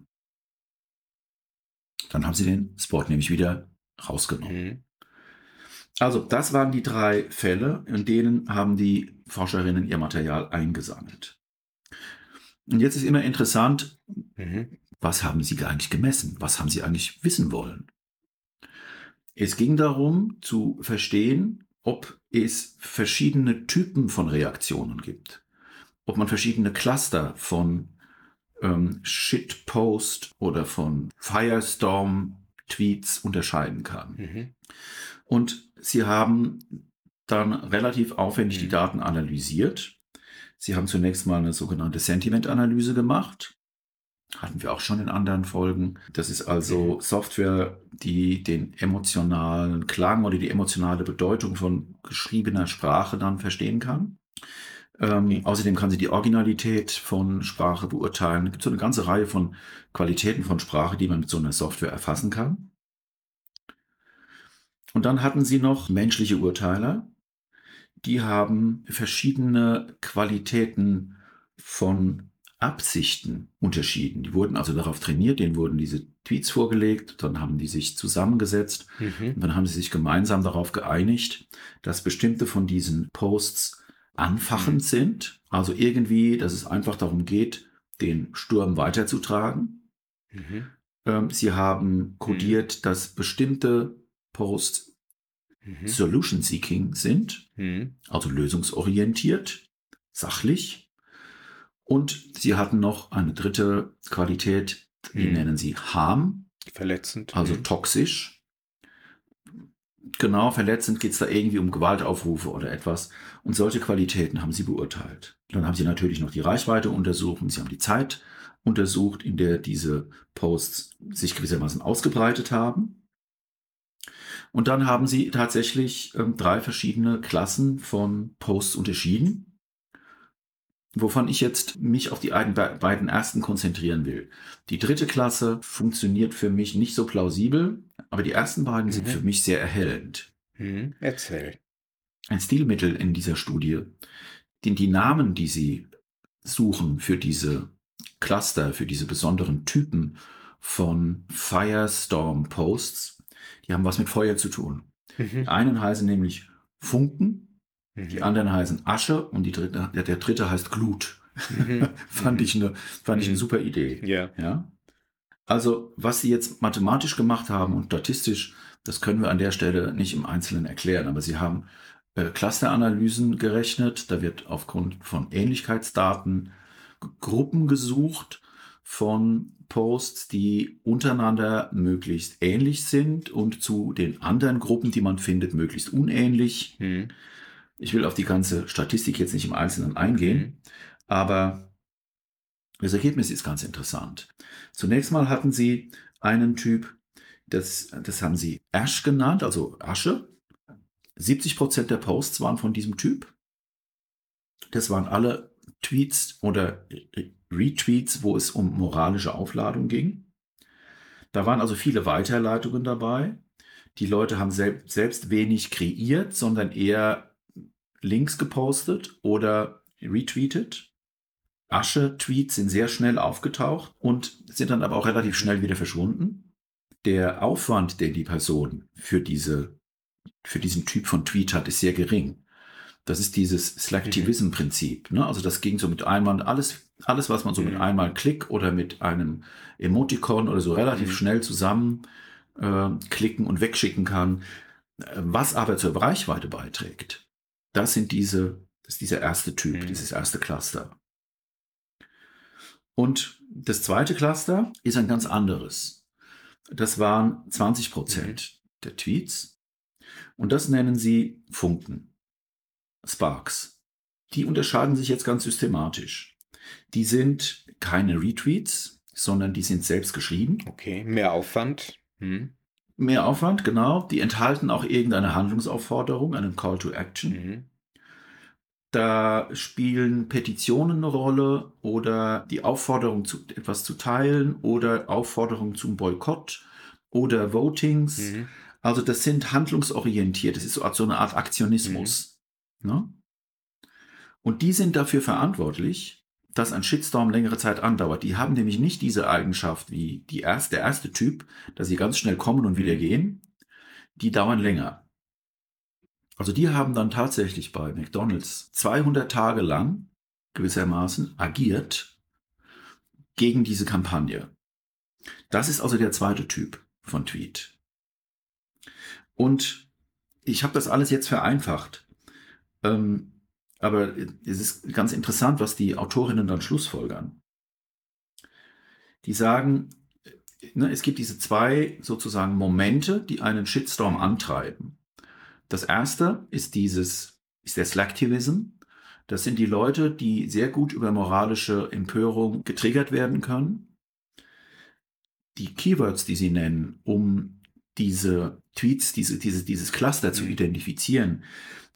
Dann haben sie den Spot nämlich wieder rausgenommen. Mhm. Also, das waren die drei Fälle, in denen haben die Forscherinnen ihr Material eingesammelt. Und jetzt ist immer interessant, mhm was haben Sie eigentlich gemessen? Was haben Sie eigentlich wissen wollen? Es ging darum zu verstehen, ob es verschiedene Typen von Reaktionen gibt, ob man verschiedene Cluster von ähm, Shitpost oder von Firestorm-Tweets unterscheiden kann. Mhm. Und sie haben dann relativ aufwendig mhm. die Daten analysiert. Sie haben zunächst mal eine sogenannte Sentiment-Analyse gemacht hatten wir auch schon in anderen Folgen. Das ist also mhm. Software, die den emotionalen Klang oder die emotionale Bedeutung von geschriebener Sprache dann verstehen kann. Ähm, okay. Außerdem kann sie die Originalität von Sprache beurteilen. Es gibt so eine ganze Reihe von Qualitäten von Sprache, die man mit so einer Software erfassen kann. Und dann hatten sie noch menschliche Urteiler. Die haben verschiedene Qualitäten von Absichten unterschieden. Die wurden also darauf trainiert, denen wurden diese Tweets vorgelegt, dann haben die sich zusammengesetzt mhm. und dann haben sie sich gemeinsam darauf geeinigt, dass bestimmte von diesen Posts anfachend mhm. sind. Also irgendwie, dass es einfach darum geht, den Sturm weiterzutragen. Mhm. Ähm, sie haben kodiert, mhm. dass bestimmte Posts mhm. Solution Seeking sind, mhm. also lösungsorientiert, sachlich und sie hatten noch eine dritte Qualität, die hm. nennen sie harm. Verletzend. Also toxisch. Genau, verletzend geht es da irgendwie um Gewaltaufrufe oder etwas. Und solche Qualitäten haben sie beurteilt. Dann haben sie natürlich noch die Reichweite untersucht und sie haben die Zeit untersucht, in der diese Posts sich gewissermaßen ausgebreitet haben. Und dann haben sie tatsächlich ähm, drei verschiedene Klassen von Posts unterschieden wovon ich jetzt mich auf die beiden ersten konzentrieren will. Die dritte Klasse funktioniert für mich nicht so plausibel, aber die ersten beiden mhm. sind für mich sehr erhellend. Mhm. Erzähl. Ein Stilmittel in dieser Studie, die, die Namen, die sie suchen für diese Cluster, für diese besonderen Typen von Firestorm Posts, die haben was mit Feuer zu tun. Mhm. Die einen heißen nämlich Funken, Mhm. Die anderen heißen Asche und die dritte, der, der dritte heißt Glut. Mhm. <laughs> fand, ich eine, fand ich eine mhm. super Idee. Ja. ja. Also, was sie jetzt mathematisch gemacht haben und statistisch, das können wir an der Stelle nicht im Einzelnen erklären, aber sie haben Clusteranalysen gerechnet. Da wird aufgrund von Ähnlichkeitsdaten Gruppen gesucht von Posts, die untereinander möglichst ähnlich sind und zu den anderen Gruppen, die man findet, möglichst unähnlich. Mhm. Ich will auf die ganze Statistik jetzt nicht im Einzelnen eingehen, mhm. aber das Ergebnis ist ganz interessant. Zunächst mal hatten sie einen Typ, das, das haben sie Ash genannt, also Asche. 70 Prozent der Posts waren von diesem Typ. Das waren alle Tweets oder Retweets, wo es um moralische Aufladung ging. Da waren also viele Weiterleitungen dabei. Die Leute haben selbst, selbst wenig kreiert, sondern eher Links gepostet oder retweetet. Asche-Tweets sind sehr schnell aufgetaucht und sind dann aber auch relativ schnell wieder verschwunden. Der Aufwand, den die Person für, diese, für diesen Typ von Tweet hat, ist sehr gering. Das ist dieses Slacktivism-Prinzip. Ne? Also das ging so mit einmal, alles, alles, was man so mhm. mit einmal Klick oder mit einem Emoticon oder so relativ mhm. schnell zusammen äh, klicken und wegschicken kann. Was aber zur Reichweite beiträgt, das sind diese, das ist dieser erste Typ, mhm. dieses erste Cluster. Und das zweite Cluster ist ein ganz anderes. Das waren 20 Prozent mhm. der Tweets. Und das nennen sie Funken. Sparks. Die unterscheiden sich jetzt ganz systematisch. Die sind keine Retweets, sondern die sind selbst geschrieben. Okay, mehr Aufwand. Hm. Mehr Aufwand, genau. Die enthalten auch irgendeine Handlungsaufforderung, einen Call to Action. Mhm. Da spielen Petitionen eine Rolle oder die Aufforderung, zu, etwas zu teilen oder Aufforderung zum Boykott oder Votings. Mhm. Also das sind handlungsorientiert. Das ist so, eine Art Aktionismus. Mhm. Ne? Und die sind dafür verantwortlich, dass ein Shitstorm längere Zeit andauert. Die haben nämlich nicht diese Eigenschaft wie die erste, der erste Typ, dass sie ganz schnell kommen und wieder gehen. Die dauern länger. Also die haben dann tatsächlich bei McDonald's 200 Tage lang gewissermaßen agiert gegen diese Kampagne. Das ist also der zweite Typ von Tweet. Und ich habe das alles jetzt vereinfacht. Ähm, aber es ist ganz interessant, was die Autorinnen dann schlussfolgern. Die sagen, ne, es gibt diese zwei sozusagen Momente, die einen Shitstorm antreiben. Das erste ist dieses, ist der Slacktivism. Das sind die Leute, die sehr gut über moralische Empörung getriggert werden können. Die Keywords, die sie nennen, um diese Tweets, diese, diese, dieses Cluster zu mhm. identifizieren,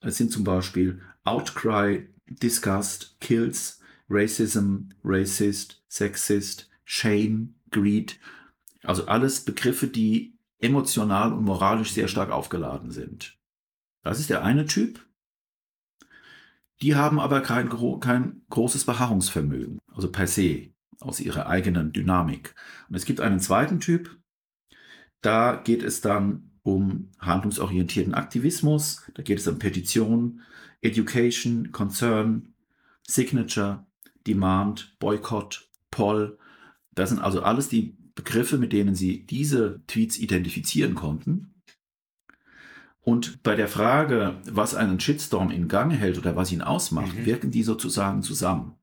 es sind zum Beispiel Outcry, Disgust, Kills, Racism, Racist, Sexist, Shame, Greed. Also alles Begriffe, die emotional und moralisch sehr stark aufgeladen sind. Das ist der eine Typ. Die haben aber kein, kein großes Beharrungsvermögen, also per se, aus ihrer eigenen Dynamik. Und es gibt einen zweiten Typ, da geht es dann um handlungsorientierten Aktivismus, da geht es um Petitionen, Education, Concern, Signature, Demand, Boycott, Poll. Das sind also alles die Begriffe, mit denen sie diese Tweets identifizieren konnten. Und bei der Frage, was einen Shitstorm in Gang hält oder was ihn ausmacht, mhm. wirken die sozusagen zusammen.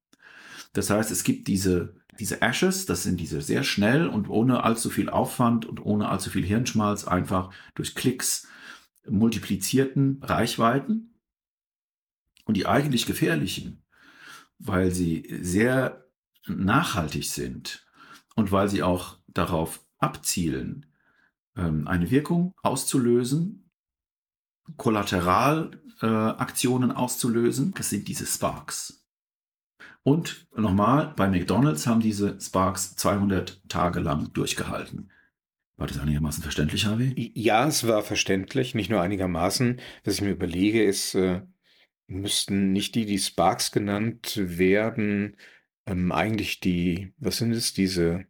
Das heißt, es gibt diese diese Ashes, das sind diese sehr schnell und ohne allzu viel Aufwand und ohne allzu viel Hirnschmalz einfach durch Klicks multiplizierten Reichweiten. Und die eigentlich gefährlichen, weil sie sehr nachhaltig sind und weil sie auch darauf abzielen, ähm, eine Wirkung auszulösen, Kollateralaktionen äh, auszulösen, das sind diese Sparks. Und nochmal, bei McDonald's haben diese Sparks 200 Tage lang durchgehalten. War das einigermaßen verständlich, Harvey? Ja, es war verständlich, nicht nur einigermaßen. Was ich mir überlege, ist, äh, müssten nicht die, die Sparks genannt werden, ähm, eigentlich die, was sind es, diese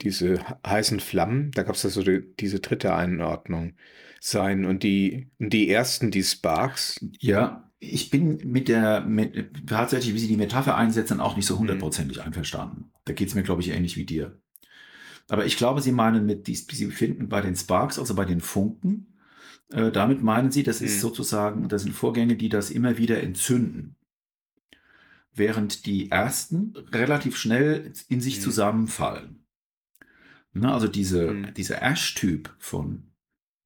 diese heißen Flammen, da gab es also die, diese dritte Einordnung sein und die, die ersten, die Sparks. Ja, ich bin mit der, mit, tatsächlich, wie Sie die Metapher einsetzen, auch nicht so mhm. hundertprozentig mhm. einverstanden. Da geht es mir, glaube ich, ähnlich wie dir. Aber ich glaube, Sie meinen mit, die, Sie finden bei den Sparks, also bei den Funken, äh, damit meinen Sie, das ist mhm. sozusagen, das sind Vorgänge, die das immer wieder entzünden. Während die ersten relativ schnell in sich mhm. zusammenfallen. Na, also diese, mhm. dieser Ash-Typ von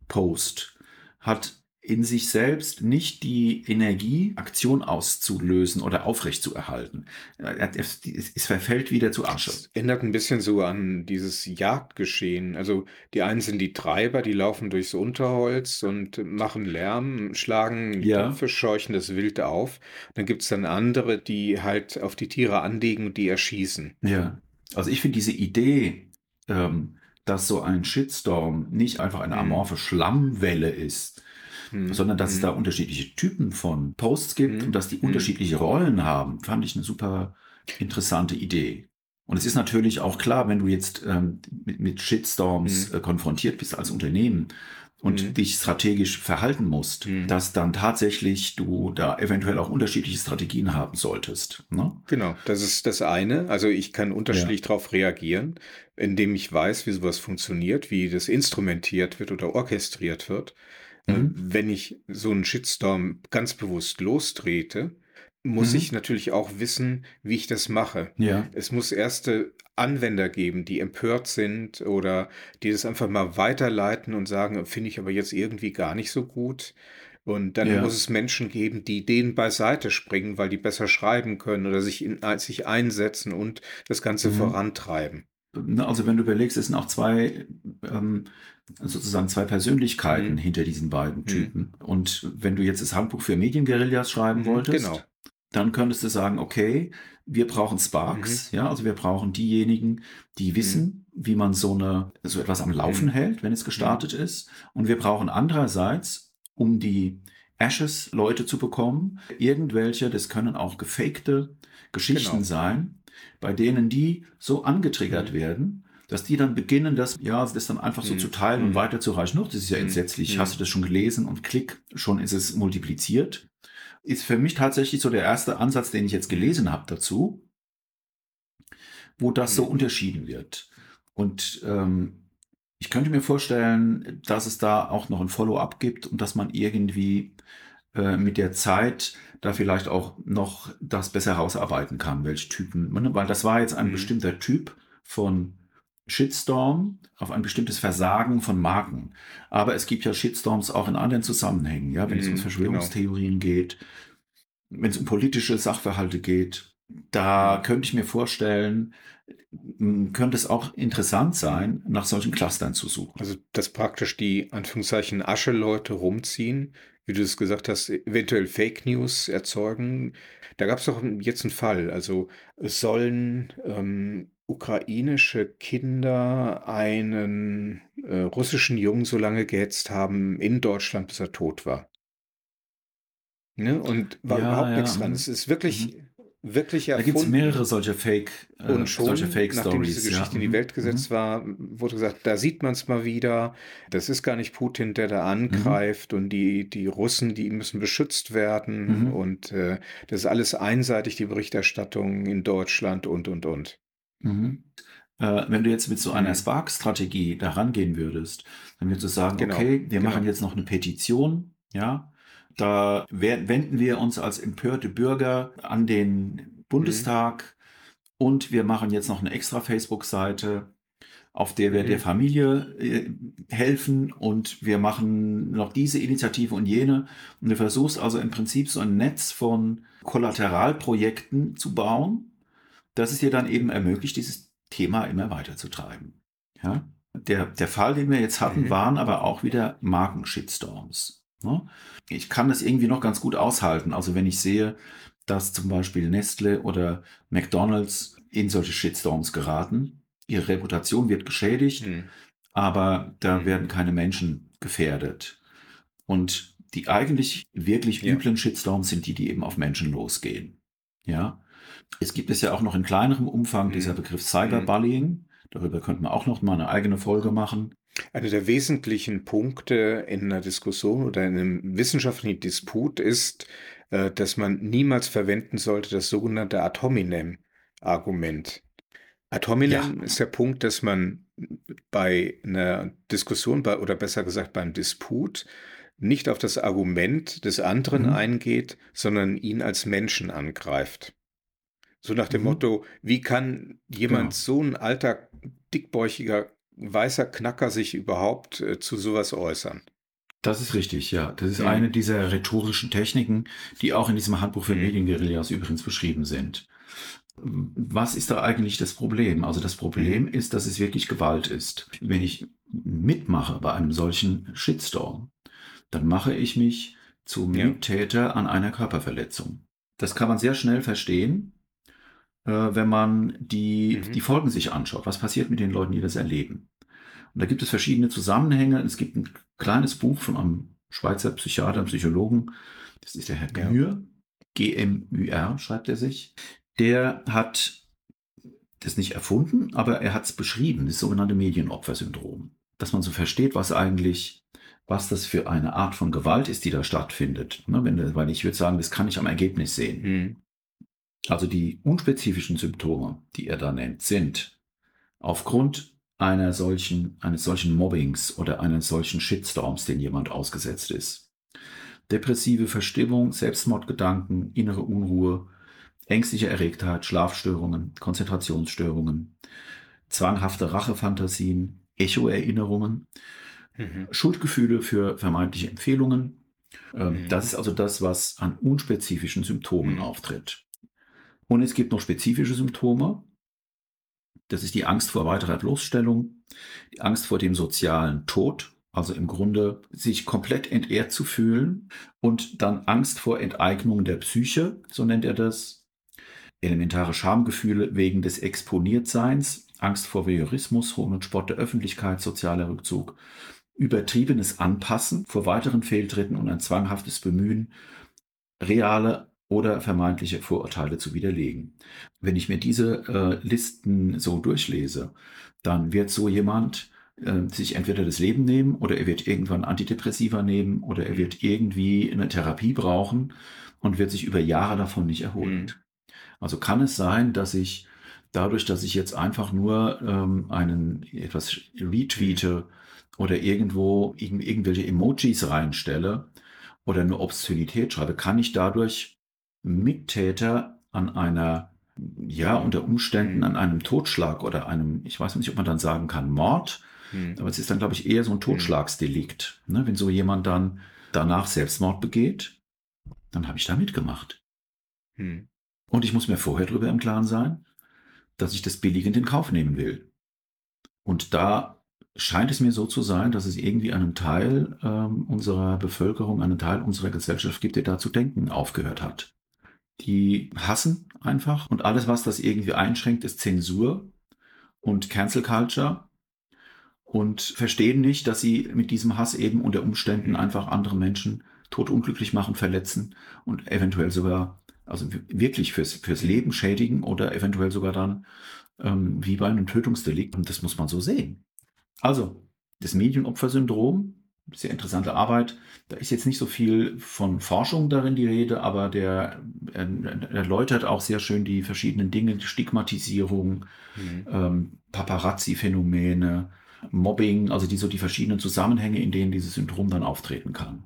Post hat in sich selbst nicht die Energie, Aktion auszulösen oder aufrechtzuerhalten. Es verfällt wieder zu Asche. Es erinnert ein bisschen so an dieses Jagdgeschehen. Also die einen sind die Treiber, die laufen durchs Unterholz und machen Lärm, schlagen ja. Köpfe, scheuchen das Wild auf. Dann gibt es dann andere, die halt auf die Tiere anlegen und die erschießen. Ja, also ich finde diese Idee, ähm, dass so ein Shitstorm nicht einfach eine hm. amorphe Schlammwelle ist, hm. sondern dass es da unterschiedliche Typen von Posts gibt hm. und dass die hm. unterschiedliche Rollen haben, fand ich eine super interessante Idee. Und es ist natürlich auch klar, wenn du jetzt ähm, mit, mit, Shitstorms hm. äh, konfrontiert bist als Unternehmen und mhm. dich strategisch verhalten musst, mhm. dass dann tatsächlich du da eventuell auch unterschiedliche Strategien haben solltest. Ne? Genau, das ist das eine. Also ich kann unterschiedlich ja. darauf reagieren, indem ich weiß, wie sowas funktioniert, wie das instrumentiert wird oder orchestriert wird. Äh, mhm. Wenn ich so einen Shitstorm ganz bewusst lostrete, muss mhm. ich natürlich auch wissen, wie ich das mache. Ja. Es muss erste Anwender geben, die empört sind oder die das einfach mal weiterleiten und sagen, finde ich aber jetzt irgendwie gar nicht so gut. Und dann ja. muss es Menschen geben, die denen beiseite springen, weil die besser schreiben können oder sich, in, sich einsetzen und das Ganze mhm. vorantreiben. Also wenn du überlegst, es sind auch zwei ähm, sozusagen zwei Persönlichkeiten mhm. hinter diesen beiden mhm. Typen. Mhm. Und wenn du jetzt das Handbuch für Medienguerillas schreiben mhm, wolltest, genau. dann könntest du sagen, okay, wir brauchen Sparks, mhm. ja, also wir brauchen diejenigen, die wissen, mhm. wie man so eine so etwas am Laufen hält, wenn es gestartet ist. Und wir brauchen andererseits, um die Ashes Leute zu bekommen, irgendwelche, das können auch gefakte Geschichten genau. sein, bei denen die so angetriggert werden, dass die dann beginnen, das, ja, das dann einfach so mhm. zu teilen und mhm. weiterzureichen. Das ist ja mhm. entsetzlich. Mhm. Hast du das schon gelesen und klick, schon ist es multipliziert. Ist für mich tatsächlich so der erste Ansatz, den ich jetzt gelesen habe dazu, wo das so mhm. unterschieden wird. Und ähm, ich könnte mir vorstellen, dass es da auch noch ein Follow-up gibt und dass man irgendwie äh, mit der Zeit da vielleicht auch noch das besser herausarbeiten kann, welche Typen. Weil das war jetzt ein mhm. bestimmter Typ von Shitstorm auf ein bestimmtes Versagen von Marken. Aber es gibt ja Shitstorms auch in anderen Zusammenhängen, ja, wenn mm, es um mhm, Verschwörungstheorien genau. geht, wenn es um politische Sachverhalte geht. Da könnte ich mir vorstellen, könnte es auch interessant sein, nach solchen Clustern zu suchen. Also, dass praktisch die Anführungszeichen Asche-Leute rumziehen, wie du es gesagt hast, eventuell Fake News erzeugen. Da gab es doch jetzt einen Fall. Also es sollen ähm, ukrainische Kinder einen äh, russischen Jungen so lange gehetzt haben in Deutschland, bis er tot war. Ne? Und war ja, überhaupt ja. nichts dran. Es ist wirklich, mhm wirklich erfunden. Da gibt es mehrere solche Fake, äh, und schon, solche Fake nachdem Stories, diese Geschichte ja. in die Welt gesetzt mhm. war, wurde gesagt, da sieht man es mal wieder. Das ist gar nicht Putin, der da angreift mhm. und die, die Russen, die müssen beschützt werden mhm. und äh, das ist alles einseitig, die Berichterstattung in Deutschland und, und, und. Mhm. Äh, wenn du jetzt mit so einer mhm. Spark-Strategie da rangehen würdest, dann würdest du sagen, genau. okay, wir genau. machen jetzt noch eine Petition, ja, da wenden wir uns als empörte Bürger an den Bundestag mhm. und wir machen jetzt noch eine extra Facebook-Seite, auf der wir mhm. der Familie äh, helfen und wir machen noch diese Initiative und jene. Und du versuchst also im Prinzip so ein Netz von Kollateralprojekten zu bauen, das es dir dann eben ermöglicht, dieses Thema immer weiterzutreiben. Ja? Der, der Fall, den wir jetzt hatten, mhm. waren aber auch wieder Markenshitstorms. Ne? Ich kann das irgendwie noch ganz gut aushalten. Also wenn ich sehe, dass zum Beispiel Nestle oder McDonald's in solche Shitstorms geraten, ihre Reputation wird geschädigt, hm. aber da hm. werden keine Menschen gefährdet. Und die eigentlich wirklich ja. üblen Shitstorms sind die, die eben auf Menschen losgehen. Ja. Es gibt es ja auch noch in kleinerem Umfang hm. dieser Begriff Cyberbullying. Darüber könnte man auch noch mal eine eigene Folge machen. Einer der wesentlichen Punkte in einer Diskussion oder in einem wissenschaftlichen Disput ist, äh, dass man niemals verwenden sollte das sogenannte Ad hominem-Argument. Ad hominem ja. ist der Punkt, dass man bei einer Diskussion bei, oder besser gesagt beim Disput nicht auf das Argument des anderen mhm. eingeht, sondern ihn als Menschen angreift. So nach dem mhm. Motto, wie kann jemand genau. so ein alter, dickbäuchiger, weißer Knacker sich überhaupt äh, zu sowas äußern? Das ist richtig, ja. Das ist mhm. eine dieser rhetorischen Techniken, die auch in diesem Handbuch für mhm. Medienguerillas übrigens beschrieben sind. Was ist da eigentlich das Problem? Also das Problem mhm. ist, dass es wirklich Gewalt ist. Wenn ich mitmache bei einem solchen Shitstorm, dann mache ich mich zum ja. Mittäter an einer Körperverletzung. Das kann man sehr schnell verstehen, äh, wenn man die, mhm. die Folgen sich anschaut. Was passiert mit den Leuten, die das erleben? Und da gibt es verschiedene Zusammenhänge. Es gibt ein kleines Buch von einem Schweizer Psychiater, Psychologen. Das ist der Herr Gmür. G-M-Ü-R schreibt er sich. Der hat das nicht erfunden, aber er hat es beschrieben, das sogenannte Medienopfersyndrom. Dass man so versteht, was eigentlich was das für eine Art von Gewalt ist, die da stattfindet. Ne, wenn, weil ich würde sagen, das kann ich am Ergebnis sehen. Mhm. Also die unspezifischen Symptome, die er da nennt, sind aufgrund einer solchen, eines solchen Mobbings oder eines solchen Shitstorms, den jemand ausgesetzt ist. Depressive Verstimmung, Selbstmordgedanken, innere Unruhe, ängstliche Erregtheit, Schlafstörungen, Konzentrationsstörungen, zwanghafte Rachefantasien, Echoerinnerungen, Mhm. Schuldgefühle für vermeintliche Empfehlungen. Ähm, mhm. Das ist also das, was an unspezifischen Symptomen mhm. auftritt. Und es gibt noch spezifische Symptome. Das ist die Angst vor weiterer Bloßstellung, die Angst vor dem sozialen Tod, also im Grunde sich komplett entehrt zu fühlen und dann Angst vor Enteignung der Psyche, so nennt er das, elementare Schamgefühle wegen des Exponiertseins, Angst vor Voyeurismus, Hohn und Spott der Öffentlichkeit, sozialer Rückzug übertriebenes Anpassen vor weiteren Fehltritten und ein zwanghaftes Bemühen, reale oder vermeintliche Vorurteile zu widerlegen. Wenn ich mir diese äh, Listen so durchlese, dann wird so jemand äh, sich entweder das Leben nehmen oder er wird irgendwann Antidepressiva nehmen oder er wird irgendwie eine Therapie brauchen und wird sich über Jahre davon nicht erholen. Mhm. Also kann es sein, dass ich dadurch, dass ich jetzt einfach nur ähm, einen etwas retweete, oder irgendwo irg irgendwelche Emojis reinstelle oder eine Obszönität schreibe, kann ich dadurch Mittäter an einer, ja, unter Umständen an einem Totschlag oder einem, ich weiß nicht, ob man dann sagen kann, Mord, mhm. aber es ist dann, glaube ich, eher so ein Totschlagsdelikt. Ne? Wenn so jemand dann danach Selbstmord begeht, dann habe ich da mitgemacht. Mhm. Und ich muss mir vorher darüber im Klaren sein, dass ich das billigend in Kauf nehmen will. Und da scheint es mir so zu sein, dass es irgendwie einen Teil ähm, unserer Bevölkerung, einen Teil unserer Gesellschaft gibt, der da zu denken aufgehört hat. Die hassen einfach und alles, was das irgendwie einschränkt, ist Zensur und Cancel Culture und verstehen nicht, dass sie mit diesem Hass eben unter Umständen einfach andere Menschen totunglücklich machen, verletzen und eventuell sogar, also wirklich fürs, fürs Leben schädigen oder eventuell sogar dann ähm, wie bei einem Tötungsdelikt. Und das muss man so sehen. Also, das Medienopfersyndrom, sehr interessante Arbeit. Da ist jetzt nicht so viel von Forschung darin die Rede, aber der erläutert auch sehr schön die verschiedenen Dinge, die Stigmatisierung, mhm. ähm, Paparazzi-Phänomene, Mobbing, also die so die verschiedenen Zusammenhänge, in denen dieses Syndrom dann auftreten kann.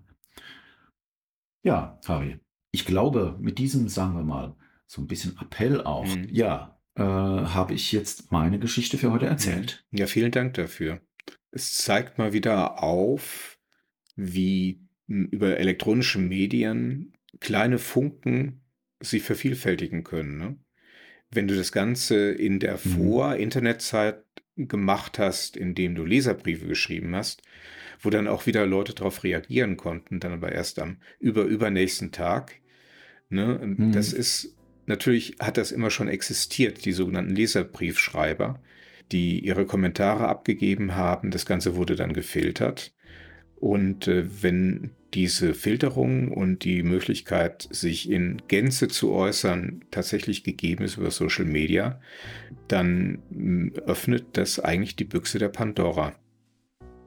Ja, Harry, ich glaube, mit diesem, sagen wir mal, so ein bisschen Appell auch, mhm. ja, äh, habe ich jetzt meine Geschichte für heute erzählt. Ja, vielen Dank dafür. Es zeigt mal wieder auf, wie über elektronische Medien kleine Funken sich vervielfältigen können. Ne? Wenn du das Ganze in der mhm. Vor-Internet-Zeit gemacht hast, indem du Leserbriefe geschrieben hast, wo dann auch wieder Leute darauf reagieren konnten, dann aber erst am über übernächsten Tag. Ne? Mhm. Das ist Natürlich hat das immer schon existiert, die sogenannten Leserbriefschreiber, die ihre Kommentare abgegeben haben. Das Ganze wurde dann gefiltert. Und äh, wenn diese Filterung und die Möglichkeit, sich in Gänze zu äußern, tatsächlich gegeben ist über Social Media, dann hm, öffnet das eigentlich die Büchse der Pandora.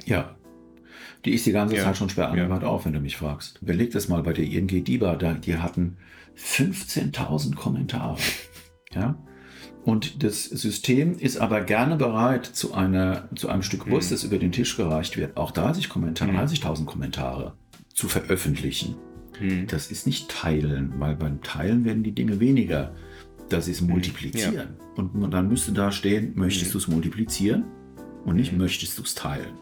Ja, die ist die ganze ja. Zeit schon schwer angehört ja. auf, wenn du mich fragst. Überleg das mal bei der ING DIBA, da, die hatten 15.000 Kommentare. Ja. Und das System ist aber gerne bereit, zu, einer, zu einem Stück Wurst, mhm. das über den Tisch gereicht wird, auch 30 Kommentare, mhm. 30.000 Kommentare zu veröffentlichen. Mhm. Das ist nicht teilen, weil beim Teilen werden die Dinge weniger. Das ist mhm. multiplizieren. Ja. Und dann müsste da stehen, möchtest mhm. du es multiplizieren und nicht mhm. möchtest du es teilen.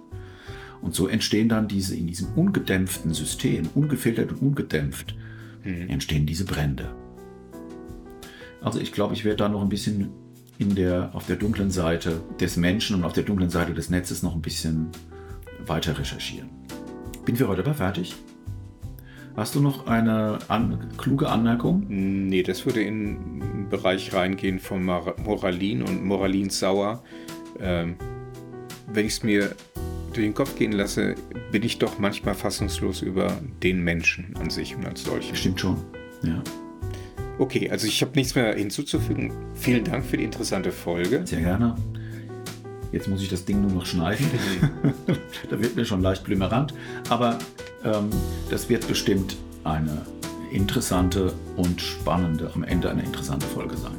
Und so entstehen dann diese in diesem ungedämpften System, ungefiltert und ungedämpft, entstehen diese Brände. Also ich glaube, ich werde da noch ein bisschen in der, auf der dunklen Seite des Menschen und auf der dunklen Seite des Netzes noch ein bisschen weiter recherchieren. Bin für heute aber fertig. Hast du noch eine an, kluge Anmerkung? Nee, das würde in den Bereich reingehen von Moralin und Moralin sauer. Ähm, wenn ich es mir durch den Kopf gehen lasse, bin ich doch manchmal fassungslos über den Menschen an sich und als solchen. Stimmt schon, ja. Okay, also ich habe nichts mehr hinzuzufügen. Vielen Dank für die interessante Folge. Sehr gerne. Jetzt muss ich das Ding nur noch schneiden. <laughs> da wird mir schon leicht blümerant. Aber ähm, das wird bestimmt eine interessante und spannende, am Ende eine interessante Folge sein.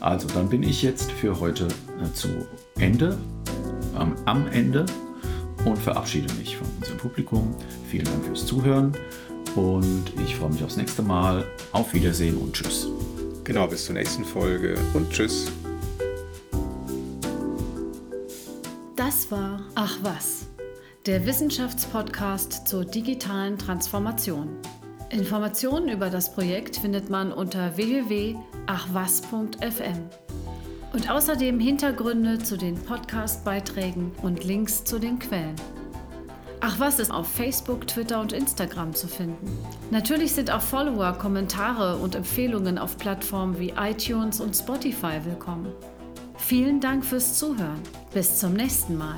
Also, dann bin ich jetzt für heute äh, zu Ende, ähm, am Ende und verabschiede mich von unserem Publikum. Vielen Dank fürs Zuhören. Und ich freue mich aufs nächste Mal. Auf Wiedersehen und tschüss. Genau, bis zur nächsten Folge und tschüss. Das war Ach was, der Wissenschaftspodcast zur digitalen Transformation. Informationen über das Projekt findet man unter www.achwas.fm. Und außerdem Hintergründe zu den Podcast-Beiträgen und Links zu den Quellen. Ach was ist auf Facebook, Twitter und Instagram zu finden. Natürlich sind auch Follower, Kommentare und Empfehlungen auf Plattformen wie iTunes und Spotify willkommen. Vielen Dank fürs Zuhören. Bis zum nächsten Mal.